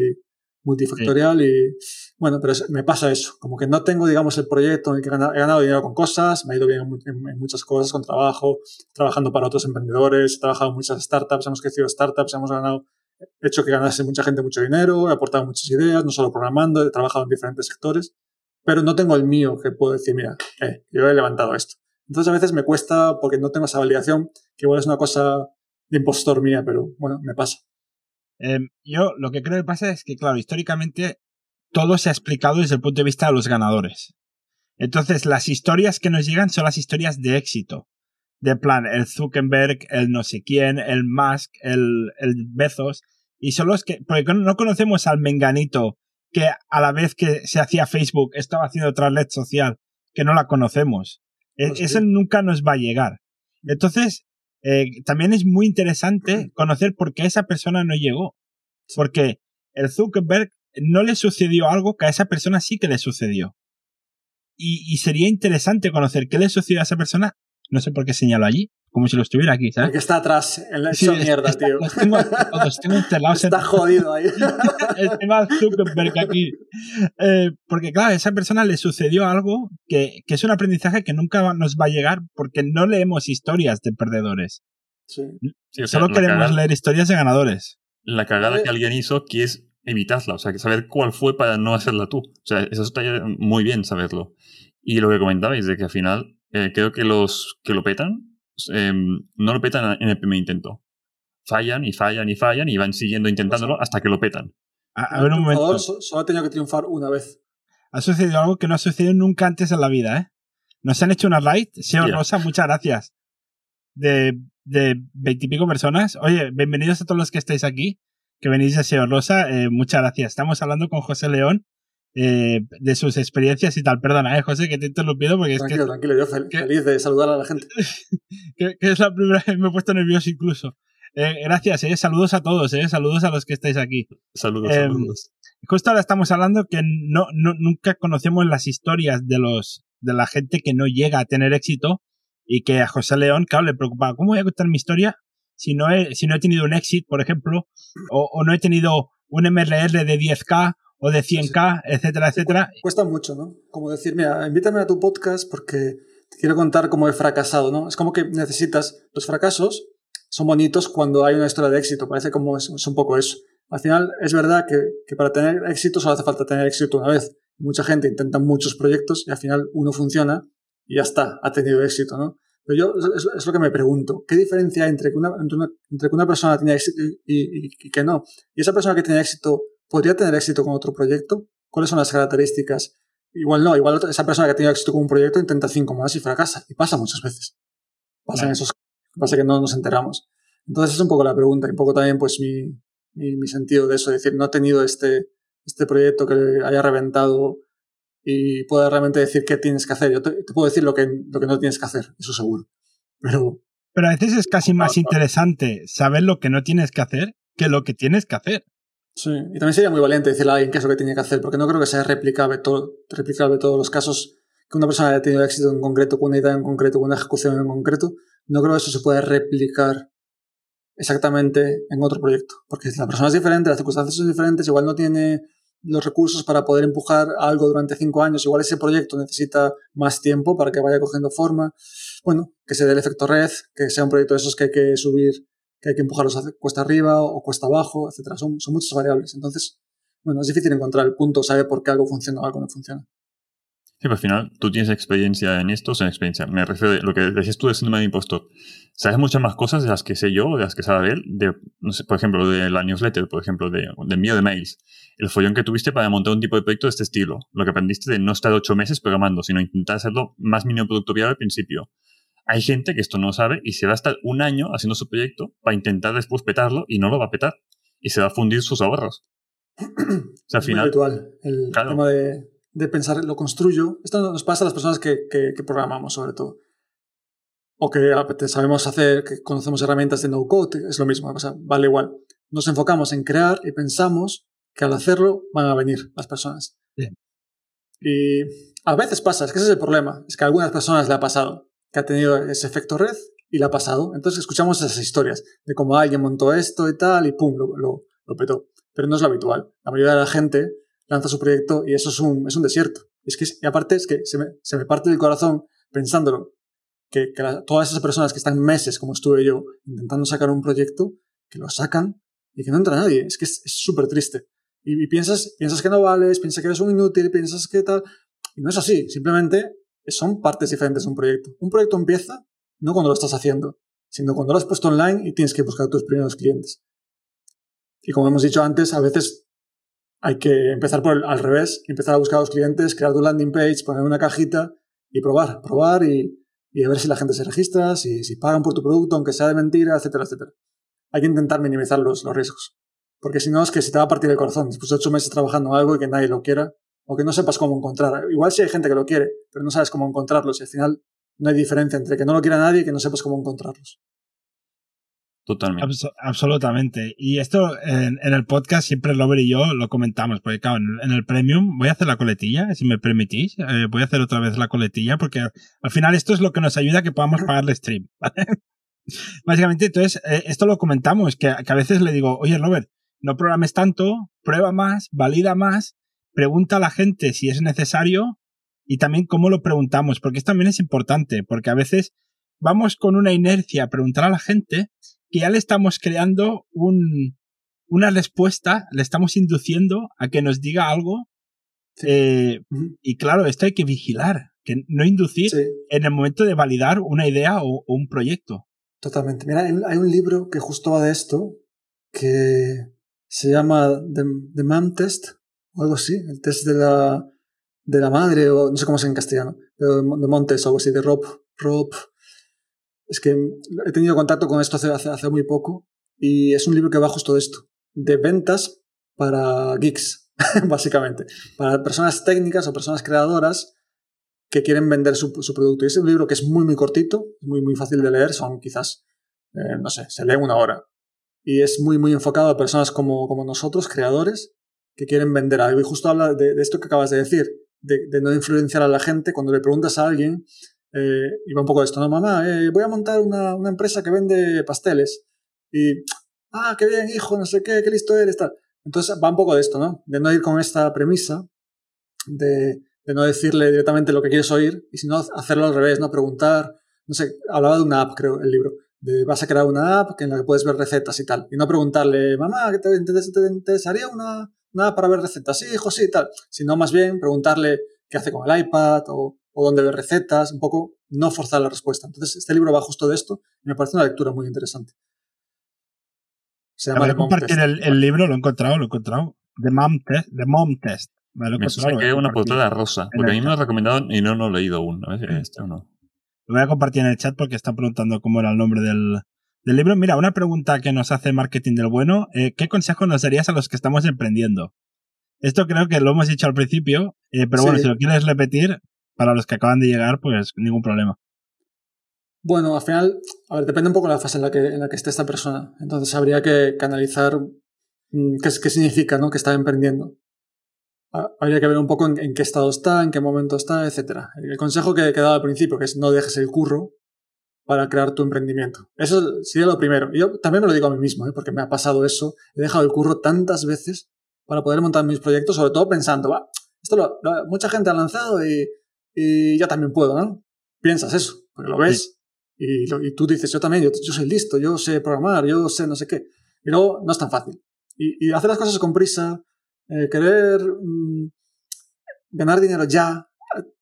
multifactorial y bueno, pero me pasa eso, como que no tengo, digamos, el proyecto en el que he ganado, dinero con cosas, me ha ido bien en, muchas cosas, con trabajo, trabajando para otros emprendedores, he trabajado en muchas startups, hemos crecido startups, hemos ganado, he hecho que ganase mucha gente mucho dinero, he aportado muchas ideas, no solo programando, he trabajado en diferentes sectores, pero no tengo el mío que puedo decir, mira, eh, yo he levantado esto. Entonces a veces me cuesta porque no tengo esa validación, que igual es una cosa de impostor mía, pero bueno, me pasa. Em, yo lo que creo que pasa es que, claro, históricamente todo se ha explicado desde el punto de vista de los ganadores. Entonces, las historias que nos llegan son las historias de éxito. De plan, el Zuckerberg, el no sé quién, el Musk, el, el Bezos. Y son los que, porque no conocemos al menganito que a la vez que se hacía Facebook estaba haciendo otra red social, que no la conocemos. E, eso nunca nos va a llegar. Entonces, eh, también es muy interesante conocer por qué esa persona no llegó. Porque el Zuckerberg no le sucedió algo que a esa persona sí que le sucedió. Y, sería interesante conocer qué le sucedió a esa persona. No sé por qué señalo allí. como si lo estuviera aquí, ¿sabes? Porque está atrás, en la hecho mierda, está- tío. Los tengo, los tengo encerrados en- Está jodido ahí. tengo a Zuckerberg aquí. Eh, porque, claro, a esa persona le sucedió algo que, que es un aprendizaje que nunca nos va a llegar porque no leemos historias de perdedores. Sí. Sí, o sea, Solo queremos cagada- leer historias de ganadores. la cagada Eh. que alguien hizo que es evitarla, o sea, que saber cuál fue para no hacerla tú. O sea, eso está muy bien saberlo. Y lo que comentabais de que al final eh, creo que los que lo petan eh, no lo petan en el primer intento. Fallan y fallan y fallan y van siguiendo intentándolo hasta que lo petan. A, a ver un momento. so- Solo ha tenido que triunfar una vez. Ha sucedido algo que no ha sucedido nunca antes en la vida, ¿eh? Nos han hecho una raid. Seo Hostia. Rosa, muchas gracias. De, de veintipico personas. Oye, bienvenidos a todos los que estáis aquí, que venís de Seo Rosa. eh, muchas gracias. Estamos hablando con José León eh, de sus experiencias y tal. Perdona, eh, José, que te he interrumpido porque es que, Tranquilo, tranquilo. Yo fel- feliz de saludar a la gente. que- que es la primera vez que me he puesto nervioso incluso. Eh, gracias, eh. Saludos a todos, eh. Saludos a los que estáis aquí. Saludos, saludos. Justo ahora estamos hablando que no, no- nunca conocemos las historias de los de la gente que no llega a tener éxito y que a José León, claro, le preocupaba, ¿cómo voy a contar mi historia si no he, si no he tenido un éxito, por ejemplo, o, o no he tenido un MRR de 10K o de 100K, etcétera, etcétera? Cuesta mucho, ¿no? Como decir, mira, invítame a tu podcast porque te quiero contar cómo he fracasado, ¿no? Es como que necesitas los fracasos. Son bonitos cuando hay una historia de éxito. Parece como es, es un poco eso. Al final, es verdad que, que para tener éxito solo hace falta tener éxito una vez. Mucha gente intenta muchos proyectos y al final uno funciona y ya está, ha tenido éxito, ¿no? Pero yo es, es lo que me pregunto. ¿Qué diferencia hay entre que una, entre una, entre que una persona tiene éxito y, y- y que no? ¿Y esa persona que tiene éxito podría tener éxito con otro proyecto? ¿Cuáles son las características? Igual no, igual esa persona que ha tenido éxito con un proyecto intenta cinco más y fracasa. Y pasa muchas veces. Pasa Claro. esos pasa que no nos enteramos. Entonces es un poco la pregunta y un poco también pues mi, mi, mi sentido de eso, es decir, no he tenido este, este proyecto que haya reventado y pueda realmente decir qué tienes que hacer. Yo te, te puedo decir lo que, lo que no tienes que hacer, eso seguro. Pero Pero a veces es casi más interesante saber lo que no tienes que hacer que lo que tienes que hacer. Sí, y también sería muy valiente decirle a alguien qué es lo que tiene que hacer, porque no creo que sea replicable, todo, replicable todos los casos que una persona haya tenido éxito en concreto, con una idea en concreto, con una ejecución en concreto. No creo que eso se pueda replicar exactamente en otro proyecto, porque la persona es diferente, las circunstancias son diferentes, igual no tiene los recursos para poder empujar algo durante cinco años, igual ese proyecto necesita más tiempo para que vaya cogiendo forma. Bueno, que se dé el efecto red, que sea un proyecto de esos que hay que subir que hay que empujarlos cuesta arriba o cuesta abajo, etcétera. Son, son muchas variables. Entonces, bueno, es difícil encontrar el punto, saber por qué algo funciona o algo no funciona. Sí, pero al final tú tienes experiencia en esto, o sea, experiencia. Me refiero a lo que decías tú de síndrome de impostor. Sabes muchas más cosas de las que sé yo, de las que sabe él, de, no sé, por ejemplo, de la newsletter, por ejemplo, de, de envío de mails. El follón que tuviste para montar un tipo de proyecto de este estilo. Lo que aprendiste de no estar ocho meses programando, sino intentar hacerlo más mínimo producto viable al principio. Hay gente que esto no sabe y se va a estar un año haciendo su proyecto para intentar después petarlo y no lo va a petar. Y se va a fundir sus ahorros. O sea, al Es muy final, habitual el Claro. tema de, de pensar, lo construyo. Esto nos pasa a las personas que, que- que programamos, sobre todo. O que sabemos hacer, que conocemos herramientas de no-code, es lo mismo, o sea, vale igual. Nos enfocamos en crear y pensamos que al hacerlo van a venir las personas. Bien. Y a veces pasa, es que ese es el problema, es que a algunas personas le ha pasado, que ha tenido ese efecto red y le ha pasado. Entonces escuchamos esas historias de cómo alguien montó esto y tal y pum, lo, lo, lo petó. Pero no es lo habitual. La mayoría de la gente lanza su proyecto y eso es un, es un desierto. Es que, y aparte es que se me, se me parte el corazón pensándolo, que, que todas esas personas que están meses, como estuve yo, intentando sacar un proyecto, que lo sacan y que no entra nadie. Es que es súper triste. Y, y piensas, piensas que no vales, piensas que eres un inútil, piensas que tal. Y no es así. Simplemente son partes diferentes de un proyecto. Un proyecto empieza no cuando lo estás haciendo, sino cuando lo has puesto online y tienes que buscar tus primeros clientes. Y como hemos dicho antes, a veces hay que empezar por el- al revés, empezar a buscar a los clientes, crear tu landing page, poner una cajita y probar, probar y, y a ver si la gente se registra, si, si pagan por tu producto, aunque sea de mentira, etcétera, etcétera. Hay que intentar minimizar los, los riesgos. Porque si no, es que se te va a partir el corazón. Después de ocho meses trabajando algo y que nadie lo quiera, o que no sepas cómo encontrar. Igual sí hay gente que lo quiere, pero no sabes cómo encontrarlos. Y al final no hay diferencia entre que no lo quiera nadie y que no sepas cómo encontrarlos. Totalmente. Abso- absolutamente. Y esto en, el podcast siempre Lover y yo lo comentamos, porque claro, en, en el Premium voy a hacer la coletilla, si me permitís. eh, voy a hacer otra vez la coletilla, porque al final esto es lo que nos ayuda a que podamos pagar el stream. Básicamente, entonces, eh, esto lo comentamos, que, que a veces le digo, oye, Robert, no programes tanto, prueba más, valida más, pregunta a la gente si es necesario y también cómo lo preguntamos, porque esto también es importante, porque a veces vamos con una inercia a preguntar a la gente que ya le estamos creando un, una respuesta, le estamos induciendo a que nos diga algo. Eh, y claro, esto hay que vigilar, que no inducir en el momento de validar una idea o, un proyecto. Totalmente. Mira, hay un, libro que justo va de esto, que se llama The, The Mom Test, o algo así, el test de la, de la madre, o no sé cómo es en castellano, pero de Montes o algo así, de Rob, Rob. Es que he tenido contacto con esto hace, muy poco y es un libro que va justo de esto, de ventas para geeks, básicamente, para personas técnicas o personas creadoras que quieren vender su, su, producto. Y es un libro que es muy, muy cortito, muy, muy fácil de leer, son quizás, eh, no sé, se lee una hora. Y es muy, muy enfocado a personas como, como nosotros, creadores, que quieren vender algo. Y justo habla de, esto que acabas de decir, de, no influenciar a la gente. Cuando le preguntas a alguien, eh, va un poco de esto, no, mamá, eh, voy a montar una, una, empresa que vende pasteles. Y, ah, qué bien, hijo, no sé qué, qué listo eres, tal. Entonces va un poco de esto, ¿no? De no ir con esta premisa, de, de no decirle directamente lo que quieres oír, y sino hacerlo al revés, ¿no? Preguntar, no sé, hablaba de una app, creo, el libro. De, vas a crear una app en la que puedes ver recetas y tal. Y no preguntarle, mamá, ¿qué te, te, te interesaría una, nada para ver recetas, sí, hijo, sí, tal, sino más bien preguntarle qué hace con el iPad o, o dónde ve recetas, un poco no forzar la respuesta. Entonces, este libro va justo de esto y me parece una lectura muy interesante. Se llama The compartir el, el, libro, lo he encontrado, lo he encontrado. The Mom Test. The Mom Test. Me saqué una portada rosa, porque a mí me lo han recomendado y no, no lo he leído aún. A ver si este o no. Lo voy a compartir en el chat porque están preguntando cómo era el nombre del, del libro. Mira, una pregunta que nos hace Marketing del Bueno. Eh, ¿Qué consejo nos darías a los que estamos emprendiendo? Esto creo que lo hemos dicho al principio, eh, pero bueno, si lo quieres repetir, para los que acaban de llegar, pues ningún problema. Bueno, al final, a ver, depende un poco de la fase en la que, en la que esté esta persona. Entonces habría que canalizar mm, qué, qué significa ¿no? que está emprendiendo. Habría que ver un poco en, qué estado está, en qué momento está, etc. El consejo que he dado al principio, que es no dejes el curro, para crear tu emprendimiento. Eso sería lo primero. yo también me lo digo a mí mismo, ¿eh? porque me ha pasado eso. He dejado el curro tantas veces para poder montar mis proyectos, sobre todo pensando, va, esto lo, mucha gente ha lanzado y, y yo también puedo, ¿no? Piensas eso, porque lo ves y, y, tú dices, yo también, yo, yo, soy listo, yo sé programar, yo sé no sé qué. Y luego no es tan fácil. Y, y hacer las cosas con prisa, eh, querer mmm, ganar dinero ya,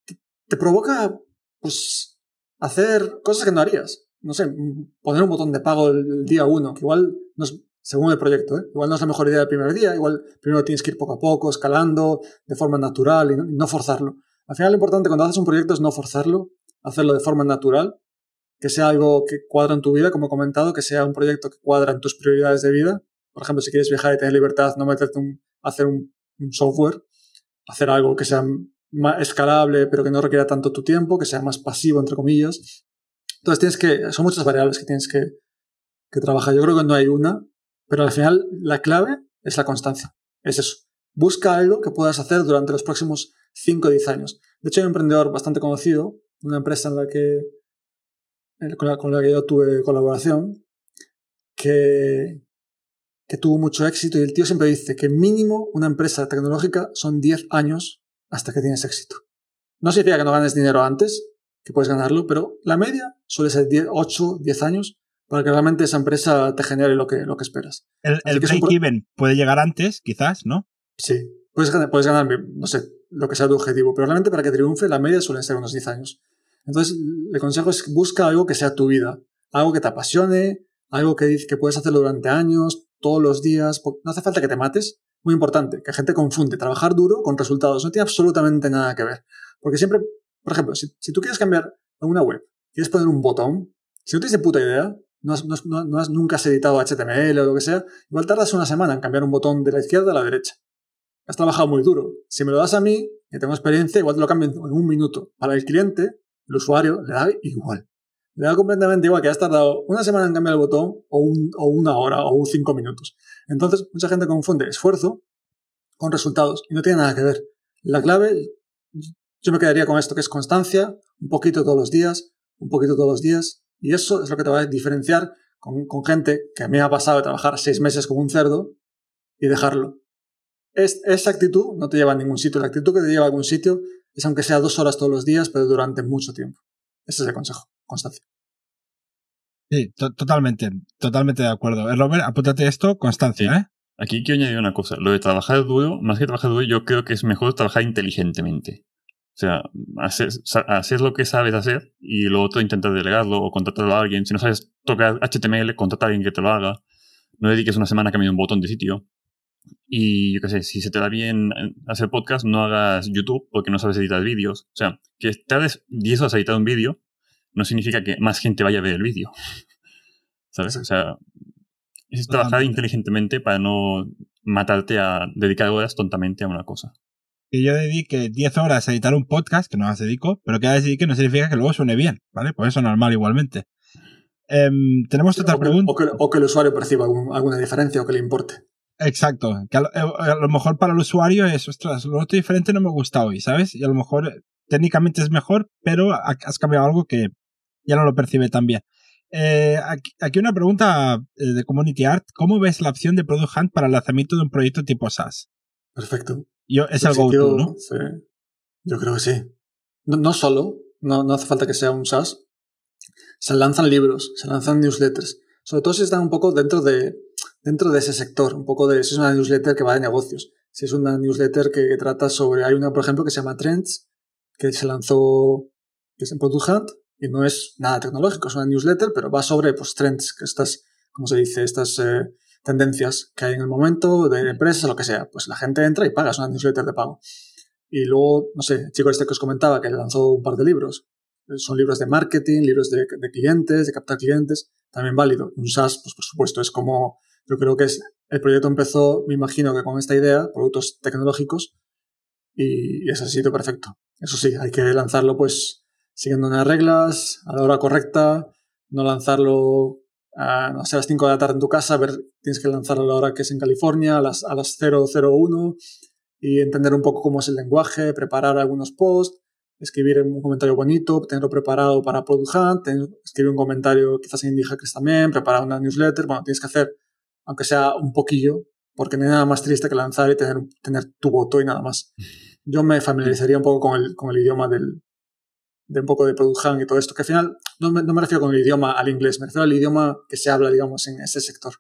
te, te provoca, pues, hacer cosas que no harías. No sé, poner un botón de pago el, día uno, que igual, no es, según el proyecto, ¿eh? igual no es la mejor idea del primer día, igual primero tienes que ir poco a poco, escalando de forma natural y no forzarlo. Al final lo importante cuando haces un proyecto es no forzarlo, hacerlo de forma natural, que sea algo que cuadra en tu vida, como he comentado, que sea un proyecto que cuadra en tus prioridades de vida. Por ejemplo, si quieres viajar y tener libertad, no meterte a hacer un, un, software, hacer algo que sea más escalable, pero que no requiera tanto tu tiempo, que sea más pasivo, entre comillas. Entonces tienes que, son muchas variables que tienes que, que trabajar. Yo creo que no hay una, pero al final la clave es la constancia. Es eso. Busca algo que puedas hacer durante los próximos 5 o 10 años. De hecho, hay un emprendedor bastante conocido, una empresa en la que, con la, con la que yo tuve colaboración, que, que tuvo mucho éxito y el tío siempre dice que mínimo una empresa tecnológica son 10 años hasta que tienes éxito. No significa que no ganes dinero antes, que puedes ganarlo, pero la media suele ser 10, 8, 10 años para que realmente esa empresa te genere lo que, lo que esperas. El, el break-even puede llegar antes, quizás, ¿no? Sí, puedes ganar, puedes ganar, no sé, lo que sea tu objetivo, pero realmente para que triunfe la media suele ser unos 10 años. Entonces, el consejo es busca algo que sea tu vida, algo que te apasione, algo que, que puedes hacerlo durante años, todos los días. No hace falta que te mates, muy importante, que la gente confunde trabajar duro con resultados. No tiene absolutamente nada que ver. Porque siempre, por ejemplo, si, tú quieres cambiar una web, quieres poner un botón, si no tienes de puta idea, no has, no, no has, nunca has editado HTML o lo que sea, igual tardas una semana en cambiar un botón de la izquierda a la derecha. Has trabajado muy duro. Si me lo das a mí, que tengo experiencia, igual te lo cambio en un minuto. Para el cliente, el usuario, le da igual. Le da completamente igual que has tardado una semana en cambiar el botón o, un, o una hora o cinco minutos. Entonces, mucha gente confunde esfuerzo con resultados y no tiene nada que ver. La clave, yo me quedaría con esto que es constancia, un poquito todos los días, un poquito todos los días Y eso es lo que te va a diferenciar con, con gente que a mí me ha pasado de trabajar seis meses como un cerdo y dejarlo. Es, esa actitud no te lleva a ningún sitio. La actitud que te lleva a algún sitio es aunque sea dos horas todos los días, pero durante mucho tiempo. Ese es el consejo, constancia. Sí, totalmente, totalmente de acuerdo. Eh, Robert, apúntate esto, constancia, ¿eh? Aquí quiero añadir una cosa. Lo de trabajar duro, más que trabajar duro, yo creo que es mejor trabajar inteligentemente. O sea, hacer, lo que sabes hacer y lo otro intentar delegarlo o contratarlo a alguien. Si no sabes tocar HTML, contratar a alguien que te lo haga. No dediques una semana a cambiar un botón de sitio. Y yo qué sé, si se te da bien hacer podcast, no hagas YouTube porque no sabes editar vídeos. O sea, que tardes 10 horas a editar un vídeo no significa que más gente vaya a ver el vídeo. ¿Sabes? O sea, es trabajar inteligentemente para no matarte a dedicar horas tontamente a una cosa. Que yo dedique 10 horas a editar un podcast, que no las dedico, pero que dedique no significa que luego suene bien, ¿vale? Pues eso es normal igualmente. Em, tenemos otra pregunta. O que, el usuario perciba alguna diferencia o que le importe. Exacto. Que eh, a lo, mejor para el usuario es, ostras, lo otro diferente no me gusta hoy, ¿sabes? Y a lo mejor eh, técnicamente es mejor, pero has cambiado algo que ya no lo percibe tan bien. Eh, aquí, una pregunta de Community Art. ¿Cómo ves la opción de Product Hunt para el lanzamiento de un proyecto tipo SaaS? Perfecto. Yo, es algo útil, ¿no? Sí. Yo creo que sí. No, solo, no, no hace falta que sea un SaaS. Se lanzan libros, se lanzan newsletters. Sobre todo si están un poco dentro de, dentro de ese sector, un poco de si es una newsletter que va de negocios, si es una newsletter que, trata sobre, hay una por ejemplo que se llama Trends, que se lanzó, que es en Product Hunt, y no es nada tecnológico, es una newsletter, pero va sobre pues, trends, que estas, como se dice, estas eh, tendencias que hay en el momento de empresas lo que sea. Pues la gente entra y paga, es una newsletter de pago. Y luego, no sé, el chico este que os comentaba que lanzó un par de libros. Son libros de marketing, libros de, de clientes, de captar clientes, también válido. Un SaaS, pues por supuesto, es como yo creo que es, el proyecto empezó, me imagino que con esta idea, productos tecnológicos, y, es el sitio perfecto. Eso sí, hay que lanzarlo pues siguiendo unas reglas, a la hora correcta, no lanzarlo a, a las 5 de la tarde en tu casa, ver, tienes que lanzarlo a la hora que es en California, a las, a las 001, y entender un poco cómo es el lenguaje, preparar algunos posts, escribir un comentario bonito, tenerlo preparado para Product Hunt, escribir un comentario quizás en Indie Hackers también, preparar una newsletter, bueno, tienes que hacer aunque sea un poquillo, porque no hay nada más triste que lanzar y tener, tener tu voto y nada más. Yo me familiarizaría un poco con el, con el idioma del, de un poco de Product Hunt y todo esto, que al final no me, no me, refiero con el idioma al inglés, me refiero al idioma que se habla, digamos, en ese sector.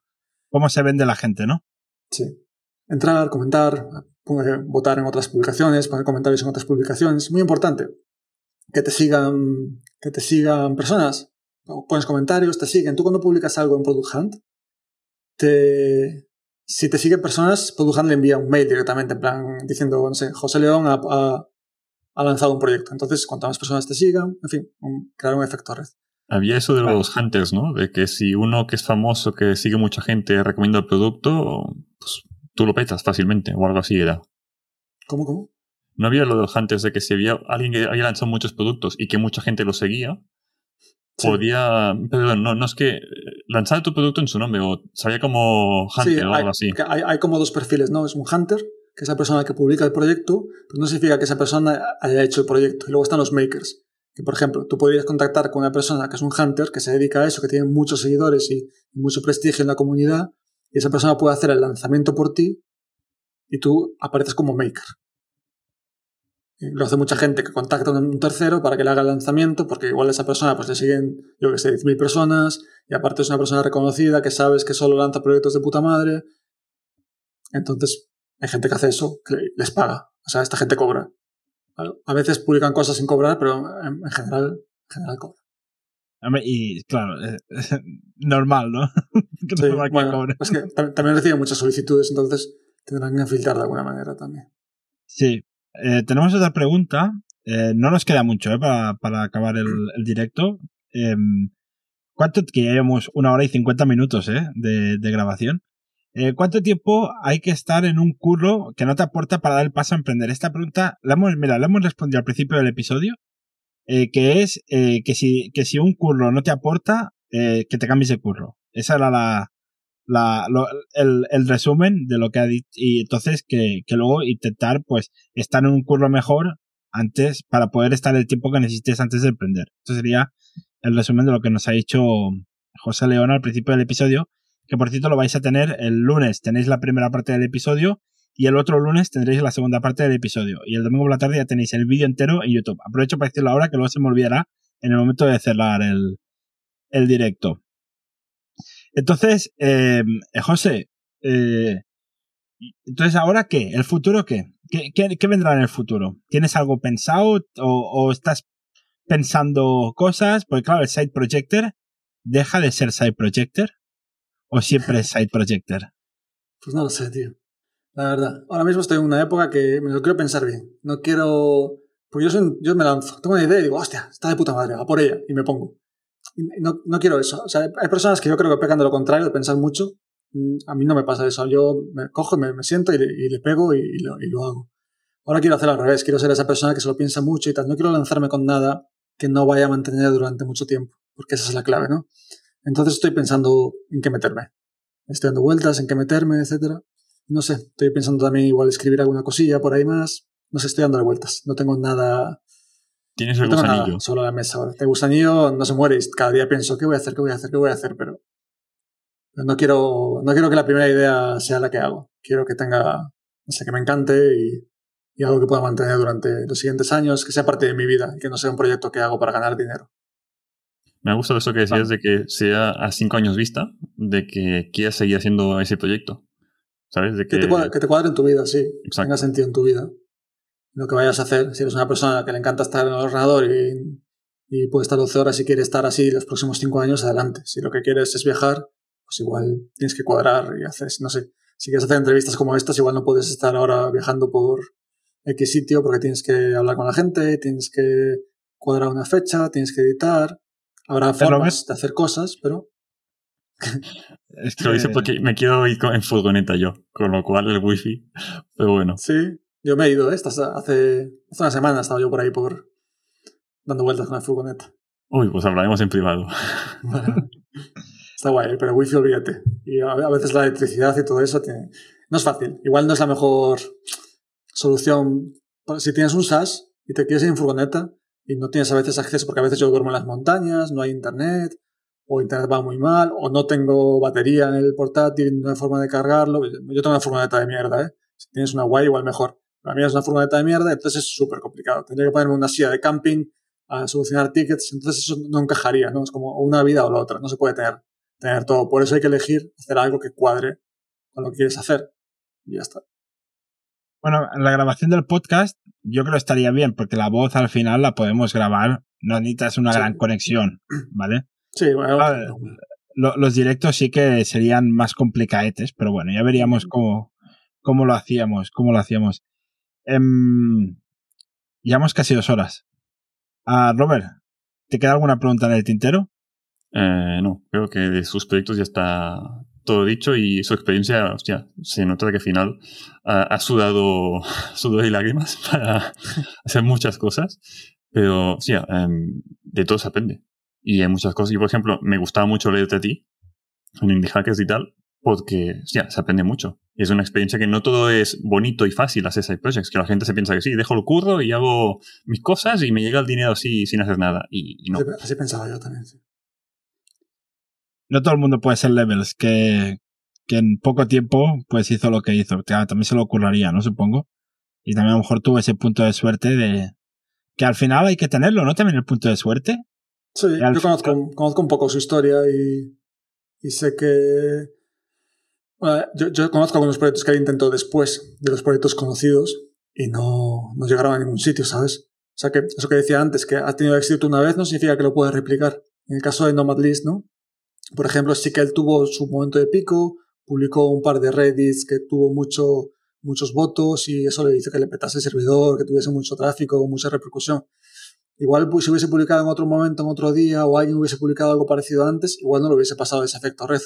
¿Cómo se vende la gente, no? Sí. Entrar, comentar, votar en otras publicaciones, poner comentarios en otras publicaciones. Muy importante. Que te sigan, que te sigan personas. Pones comentarios, te siguen. Tú cuando publicas algo en Product Hunt, te, si te siguen personas, Produjan le envía un mail directamente, en plan, diciendo, no sé, José León ha, ha, lanzado un proyecto. Entonces, cuantas más personas te sigan, en fin, crear un efecto red. Había eso de los hunters, ¿no? De que si uno que es famoso, que sigue mucha gente, recomienda el producto, pues tú lo petas fácilmente, o algo así era. ¿Cómo, cómo? No había lo de los hunters de que si había alguien que había lanzado muchos productos y que mucha gente lo seguía, podía. Perdón, no, no es que lanzar tu producto en su nombre o sabía como Hunter o algo así. Hay, hay, como dos perfiles, ¿no? Es un Hunter, que es la persona que publica el proyecto, pero no significa que esa persona haya hecho el proyecto. Y luego están los makers, que por ejemplo, tú podrías contactar con una persona que es un Hunter, que se dedica a eso, que tiene muchos seguidores y mucho prestigio en la comunidad, y esa persona puede hacer el lanzamiento por ti y tú apareces como maker lo hace mucha gente que contacta a un tercero para que le haga el lanzamiento, porque igual esa persona pues le siguen, yo que sé, 10.000 personas, y aparte es una persona reconocida que sabes que solo lanza proyectos de puta madre. Entonces, hay gente que hace eso, que les paga. O sea, esta gente cobra. A veces publican cosas sin cobrar, pero en general, en general cobra. Y claro, normal, ¿no? que sí, bueno, es que también reciben muchas solicitudes, entonces tendrán que filtrar de alguna manera también. Sí, eh, tenemos otra pregunta. Eh, no nos queda mucho eh, para, para, acabar el, el directo. Em, ¿Cuánto? Que ya llevamos una hora y cincuenta minutos de, de, grabación. ¿Cuánto tiempo hay que estar en un curro que no te aporta para dar el paso a emprender? Esta pregunta la hemos, mira, la hemos respondido al principio del episodio, que es que, si, que si un curro no te aporta, que te cambies de curro. Esa era la, la, el, el, resumen de lo que ha dicho y entonces que, que, luego intentar pues estar en un curro mejor antes para poder estar el tiempo que necesites antes de emprender. Esto sería el resumen de lo que nos ha dicho José León al principio del episodio, que por cierto lo vais a tener el lunes, tenéis la primera parte del episodio y el otro lunes tendréis la segunda parte del episodio. Y el domingo por la tarde ya tenéis el vídeo entero en YouTube. Aprovecho para decirlo ahora que luego se me olvidará en el momento de cerrar el, el directo. Entonces, eh, José, eh, entonces ahora qué? ¿El futuro qué? ¿Qué, qué? vendrá en el futuro? ¿Tienes algo pensado o, estás pensando cosas? Porque claro, el Side Projector deja de ser Side Projector o siempre es Side Projector. Pues no lo sé, tío. La verdad. Ahora mismo estoy en una época que me lo quiero pensar bien. No quiero... Porque yo, soy, yo me lanzo. Tengo una idea y digo, hostia, está de puta madre, a por ella. Y me pongo. No, no, quiero eso. O sea, hay personas que yo creo que pecan de lo contrario, de pensar mucho. Mm, a mí no me pasa eso. Yo me cojo, me, me siento y le, pego y, y, lo, y, lo, hago. Ahora quiero hacer al revés. Quiero ser esa persona que se lo piensa mucho y tal. No quiero lanzarme con nada que no vaya a mantener durante mucho tiempo. Porque esa es la clave, ¿no? Entonces estoy pensando en qué meterme. Estoy dando vueltas en qué meterme, etcétera. No sé, estoy pensando también igual escribir alguna cosilla por ahí más. No sé, estoy dándole vueltas. No tengo nada. Tienes el no gusanillo. Nada, solo la mesa. El gusanillo no se muere cada día pienso, ¿qué voy a hacer? ¿Qué voy a hacer? ¿Qué voy a hacer? Pero no quiero, no quiero que la primera idea sea la que hago. Quiero que tenga, no sé, que me encante y, y algo que pueda mantener durante los siguientes años, que sea parte de mi vida y que no sea un proyecto que hago para ganar dinero. Me ha gustado eso que decías de que sea a cinco años vista, de que quieras seguir haciendo ese proyecto. ¿Sabes? De que... Que, te cuadre, que te cuadre en tu vida, sí. Exacto. Tenga sentido en tu vida. Lo que vayas a hacer. Si eres una persona que le encanta estar en el ordenador y, y puede estar 12 horas y quiere estar así los próximos cinco años, adelante. Si lo que quieres es viajar, pues igual tienes que cuadrar y haces, no sé. Si quieres hacer entrevistas como estas, igual no puedes estar ahora viajando por X sitio porque tienes que hablar con la gente, tienes que cuadrar una fecha, tienes que editar Habrá formas de hacer cosas, pero. es que lo hice porque me quiero ir en furgoneta yo, con lo cual el wifi. Pero bueno. Sí, yo me he ido, ¿eh? hace, hace una semana estaba yo por ahí por dando vueltas con la furgoneta. Uy, pues hablaremos en privado. está guay, pero wifi olvídate. Y a veces la electricidad y todo eso tiene... no es fácil. Igual no es la mejor solución. Si tienes un SAS y te quieres ir en furgoneta, y no tienes a veces acceso porque a veces yo duermo en las montañas, no hay internet, o internet va muy mal, o no tengo batería en el portátil, no hay forma de cargarlo. Yo tengo una furgoneta de mierda, ¿eh? Si tienes una guay, igual mejor. Para mí es una furgoneta de mierda, entonces es súper complicado. Tendría que ponerme una silla de camping a solucionar tickets, entonces eso no encajaría, ¿no? Es como una vida o la otra, no se puede tener, tener todo. Por eso hay que elegir hacer algo que cuadre con lo que quieres hacer. Y ya está. Bueno, la grabación del podcast yo creo que estaría bien porque la voz al final la podemos grabar. No necesitas una sí. gran conexión, ¿vale? Sí, bueno. Lo, los directos sí que serían más complicadetes, pero bueno, ya veríamos cómo, cómo lo hacíamos, cómo lo hacíamos. Eh, llevamos casi dos horas. Ah, Robert, ¿te queda alguna pregunta en el tintero? Eh, no, creo que de sus proyectos ya está todo dicho y su experiencia, hostia, se nota que al final ha, sudado sudor y lágrimas para hacer muchas cosas, pero, hostia, um, de todo se aprende. Y hay muchas cosas. Y, por ejemplo, me gustaba mucho leerte a ti, en Indie Hackers y tal, porque, hostia, se aprende mucho. Y es una experiencia que no todo es bonito y fácil hacer side projects, que la gente se piensa que sí, dejo el curro y hago mis cosas y me llega el dinero así sin hacer nada. Y, y no. Así, pensaba yo también, sí no todo el mundo puede ser levels, que, que en poco tiempo pues hizo lo que hizo. También se lo ocurriría, ¿no? Supongo. Y también a lo mejor tuvo ese punto de suerte de que al final hay que tenerlo, ¿no? También el punto de suerte. Sí, yo conozco, conozco, un poco su historia y, y sé que... Bueno, yo, conozco algunos proyectos que él intentó después de los proyectos conocidos y no, no llegaron a ningún sitio, ¿sabes? O sea que eso que decía antes, que has tenido éxito una vez no significa que lo puedas replicar. En el caso de Nomad List, ¿no? Por ejemplo, sí que él tuvo su momento de pico, publicó un par de Reddits que tuvo mucho, muchos votos y eso le hizo que le petase el servidor, que tuviese mucho tráfico, mucha repercusión. Igual pues, si hubiese publicado en otro momento, en otro día, o alguien hubiese publicado algo parecido antes, igual no le hubiese pasado ese efecto red.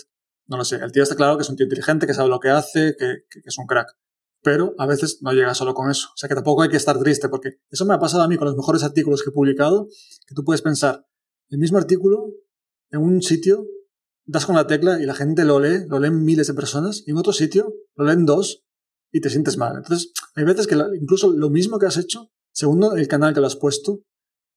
No lo sé. El tío está claro que es un tío inteligente, que sabe lo que hace, que, es un crack. Pero a veces no llega solo con eso. O sea que tampoco hay que estar triste, porque eso me ha pasado a mí con los mejores artículos que he publicado, que tú puedes pensar, el mismo artículo en un sitio das con la tecla y la gente lo lee, lo leen miles de personas, y en otro sitio lo leen dos y te sientes mal. Entonces, hay veces que incluso lo mismo que has hecho, según el canal que lo has puesto,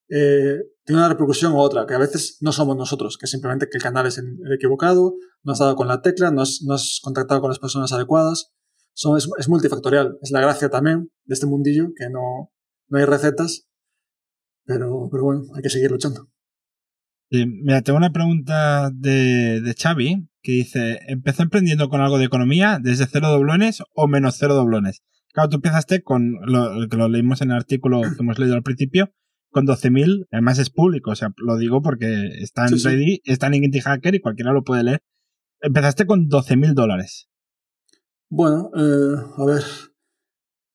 eh, tiene una repercusión u otra, que a veces no somos nosotros, que simplemente que el canal es el, equivocado, no has dado con la tecla, no has, no has contactado con las personas adecuadas. Son, es, multifactorial. Es la gracia también de este mundillo, que no, no hay recetas, pero, pero bueno, hay que seguir luchando. mira, tengo una pregunta de, de Xavi que dice, ¿empezó emprendiendo con algo de economía desde cero doblones o menos cero doblones? Claro, tú empezaste con lo que lo leímos en el artículo que hemos leído al principio, con 12.000, además es público, o sea, lo digo porque está en Ready, está en Infinity Hacker y cualquiera lo puede leer. Empezaste con 12.000 dólares. Bueno, eh, a ver,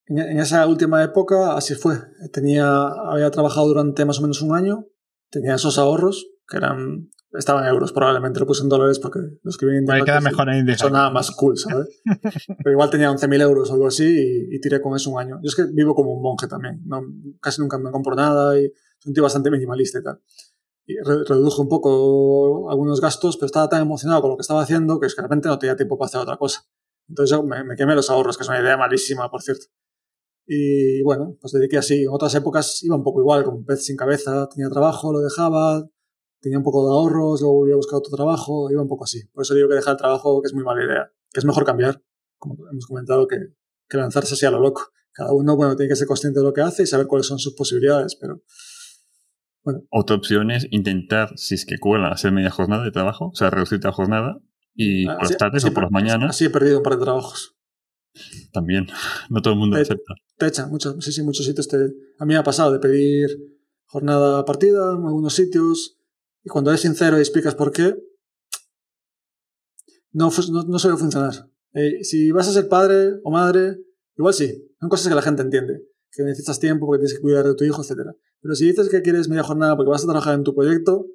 en, esa última época así fue. Tenía, había trabajado durante más o menos un año, tenía esos ahorros, que eran estaban euros, probablemente lo puse en dólares porque los que vienen en queda mejor en son nada más cool, ¿sabes? Pero igual tenía 11.000 euros o algo así y, tiré con eso un año. Yo es que vivo como un monje también, no, casi nunca me compro nada y soy un tío bastante minimalista y tal. Y reduje un poco algunos gastos, pero estaba tan emocionado con lo que estaba haciendo que es que de repente no tenía tiempo para hacer otra cosa. Entonces yo me, me quemé los ahorros, que es una idea malísima, por cierto. Y bueno, pues dediqué así. En otras épocas iba un poco igual, como un pez sin cabeza. Tenía trabajo, lo dejaba, tenía un poco de ahorros, luego volvía a buscar otro trabajo, iba un poco así. Por eso digo que dejar el trabajo, que es muy mala idea. Que es mejor cambiar, como hemos comentado, que, que lanzarse así a lo loco. Cada uno, bueno, tiene que ser consciente de lo que hace y saber cuáles son sus posibilidades, pero... Bueno. Otra opción es intentar, si es que cuela, hacer media jornada de trabajo, o sea, reducirte la jornada y ah, por las tardes o por las mañanas. Así he perdido un par de trabajos. También, no todo el mundo acepta. Te echan, muchos, sí, sí, muchos sitios te... A mí me ha pasado de pedir jornada partida en algunos sitios, y cuando eres sincero y explicas por qué, no, no, no suele funcionar. Eh, si vas a ser padre o madre, igual sí. Son cosas que la gente entiende. Que necesitas tiempo porque tienes que cuidar de tu hijo, etc. Pero si dices que quieres media jornada porque vas a trabajar en tu proyecto,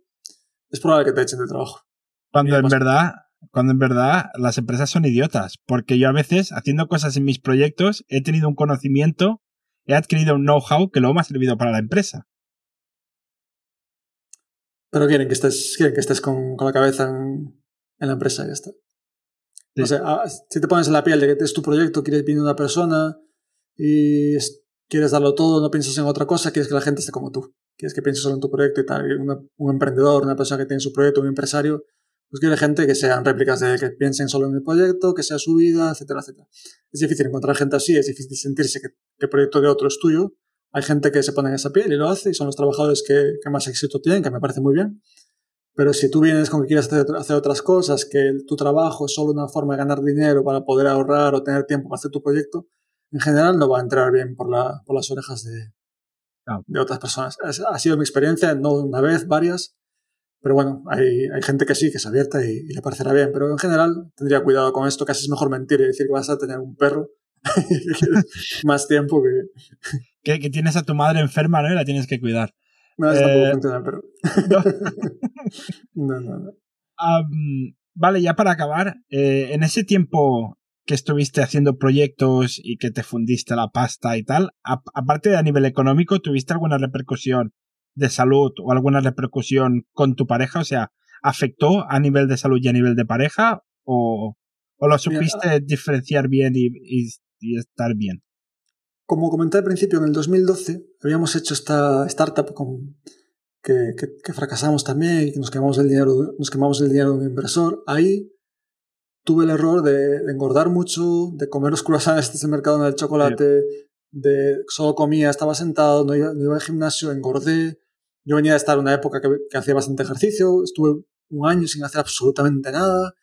es probable que te echen de trabajo. Cuando en verdad, cuando en verdad las empresas son idiotas. Porque yo a veces, haciendo cosas en mis proyectos, he tenido un conocimiento, he adquirido un know-how que luego me ha servido para la empresa. Pero quieren que estés, quieren que estés con, con la cabeza en, en, la empresa y ya está. O sea, ah, si te pones en la piel de que es tu proyecto, quieres venir una persona y quieres darlo todo, no piensas en otra cosa, quieres que la gente esté como tú. Quieres que pienses solo en tu proyecto y tal. un emprendedor, una persona que tiene su proyecto, un empresario, pues quiere gente que sean réplicas de que piensen solo en el proyecto, que sea su vida, etcétera, etcétera. Es difícil encontrar gente así, es difícil sentirse que, que el proyecto de otro es tuyo, hay gente que se pone en esa piel y lo hace y son los trabajadores que, más éxito tienen, que me parece muy bien. Pero si tú vienes con que quieres hacer, hacer, otras cosas, que tu trabajo es solo una forma de ganar dinero para poder ahorrar o tener tiempo para hacer tu proyecto, en general no va a entrar bien por, la, por las orejas de, de otras personas. ha sido mi experiencia, no una vez, varias. Pero bueno, hay, hay gente que sí, que es abierta y, y, le parecerá bien. Pero en general tendría cuidado con esto, casi es mejor mentir y decir que vas a tener un perro más tiempo que... que... tienes a tu madre enferma, ¿no? Y la tienes que cuidar. No, eso tampoco eh, funciona, pero... no, no, no. vale, ya para acabar, eh, en ese tiempo que estuviste haciendo proyectos y que te fundiste la pasta y tal, aparte de a nivel económico, ¿tuviste alguna repercusión de salud o alguna repercusión con tu pareja? O sea, ¿afectó a nivel de salud y a nivel de pareja? ¿O, o lo supiste diferenciar bien y, y estar bien. Como comenté al principio, en el 2012 habíamos hecho esta startup con, que, que, fracasamos también y que nos quemamos el dinero, nos quemamos el dinero de un inversor. Ahí tuve el error de, engordar mucho, de comer los croissants este mercado del chocolate, de solo comía, estaba sentado, no iba, no iba, al gimnasio, engordé. Yo venía de estar en una época que, que hacía bastante ejercicio, estuve un año sin hacer absolutamente nada.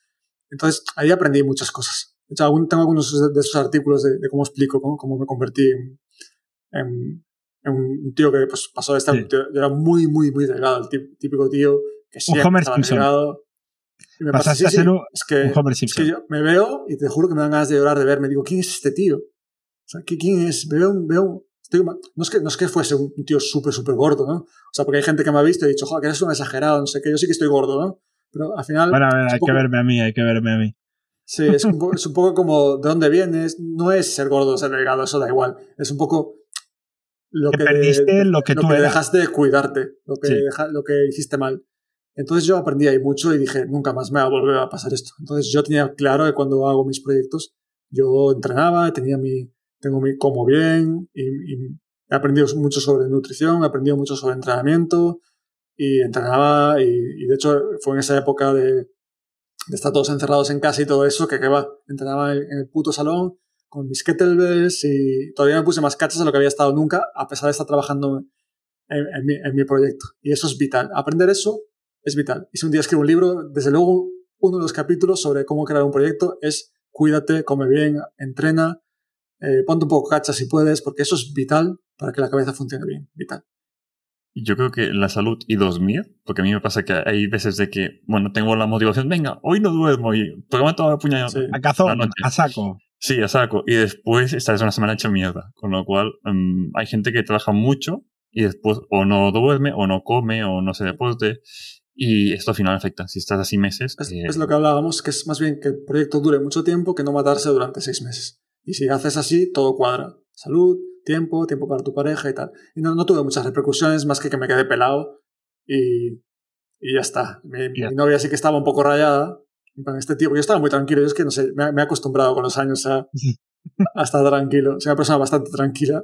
Entonces ahí aprendí muchas cosas. De hecho, tengo algunos de esos artículos de, cómo explico cómo, me convertí en, un tío que pues, pasó de estar. Yo era muy, muy, muy delgado, el típico tío que siempre un estaba delgado. Y me pasa, sí, sí, es que, es que yo me veo y te juro que me dan ganas de llorar de verme. Digo, ¿quién es este tío? O sea, ¿quién es? Veo, veo, estoy, no, es que, no es que fuese un tío súper, súper gordo, ¿no? O sea, porque hay gente que me ha visto y ha dicho, joder, que eres un exagerado, no sé qué, yo sí que estoy gordo, ¿no? Pero al final. Bueno, a ver, hay que verme a mí, hay que verme a mí. Sí, es un, poco, es un poco como de dónde vienes. No es ser gordo o ser delgado, eso da igual. Es un poco lo que, perdiste lo que tú dejaste de cuidarte, lo que, lo que hiciste mal. Entonces yo aprendí ahí mucho y dije, nunca más me va a volver a pasar esto. Entonces yo tenía claro que cuando hago mis proyectos, yo entrenaba, tenía mi, tengo mi, como bien y, he aprendido mucho sobre nutrición, he aprendido mucho sobre entrenamiento y entrenaba y, y de hecho fue en esa época de, de, estar todos encerrados en casa y todo eso que que va, entrenaba en, el puto salón con mis kettlebells y todavía me puse más cachas de lo que había estado nunca a pesar de estar trabajando en, en, mi, en mi proyecto. Y eso es vital. Aprender eso es vital. Y si un día escribo un libro, desde luego uno de los capítulos sobre cómo crear un proyecto es cuídate, come bien, entrena, eh, ponte un poco cacha si puedes, porque eso es vital para que la cabeza funcione bien, vital. Yo creo que la salud y dormir, porque a mí me pasa que hay veces de que, bueno, tengo la motivación, venga, hoy no duermo y programa toda la puñada. Sí. A cazón, a saco. Sí, a saco. Y después estás una semana hecha mierda. Con lo cual, um, hay gente que trabaja mucho y después o no duerme, o no come, o no se deporte. Y esto al final afecta. Si estás así meses. Es, eh, es lo que hablábamos, que es más bien que el proyecto dure mucho tiempo que no matarse durante seis meses. Y si haces así, todo cuadra. Salud, tiempo, tiempo para tu pareja y tal. Y no, no tuve muchas repercusiones más que que me quedé pelado y, y ya está. Mi, Ya. mi novia sí que estaba un poco rayada. Plan, Este tipo, yo estaba muy tranquilo. Yo es que no sé, me, me he acostumbrado con los años a, a estar tranquilo. Soy una persona bastante tranquila.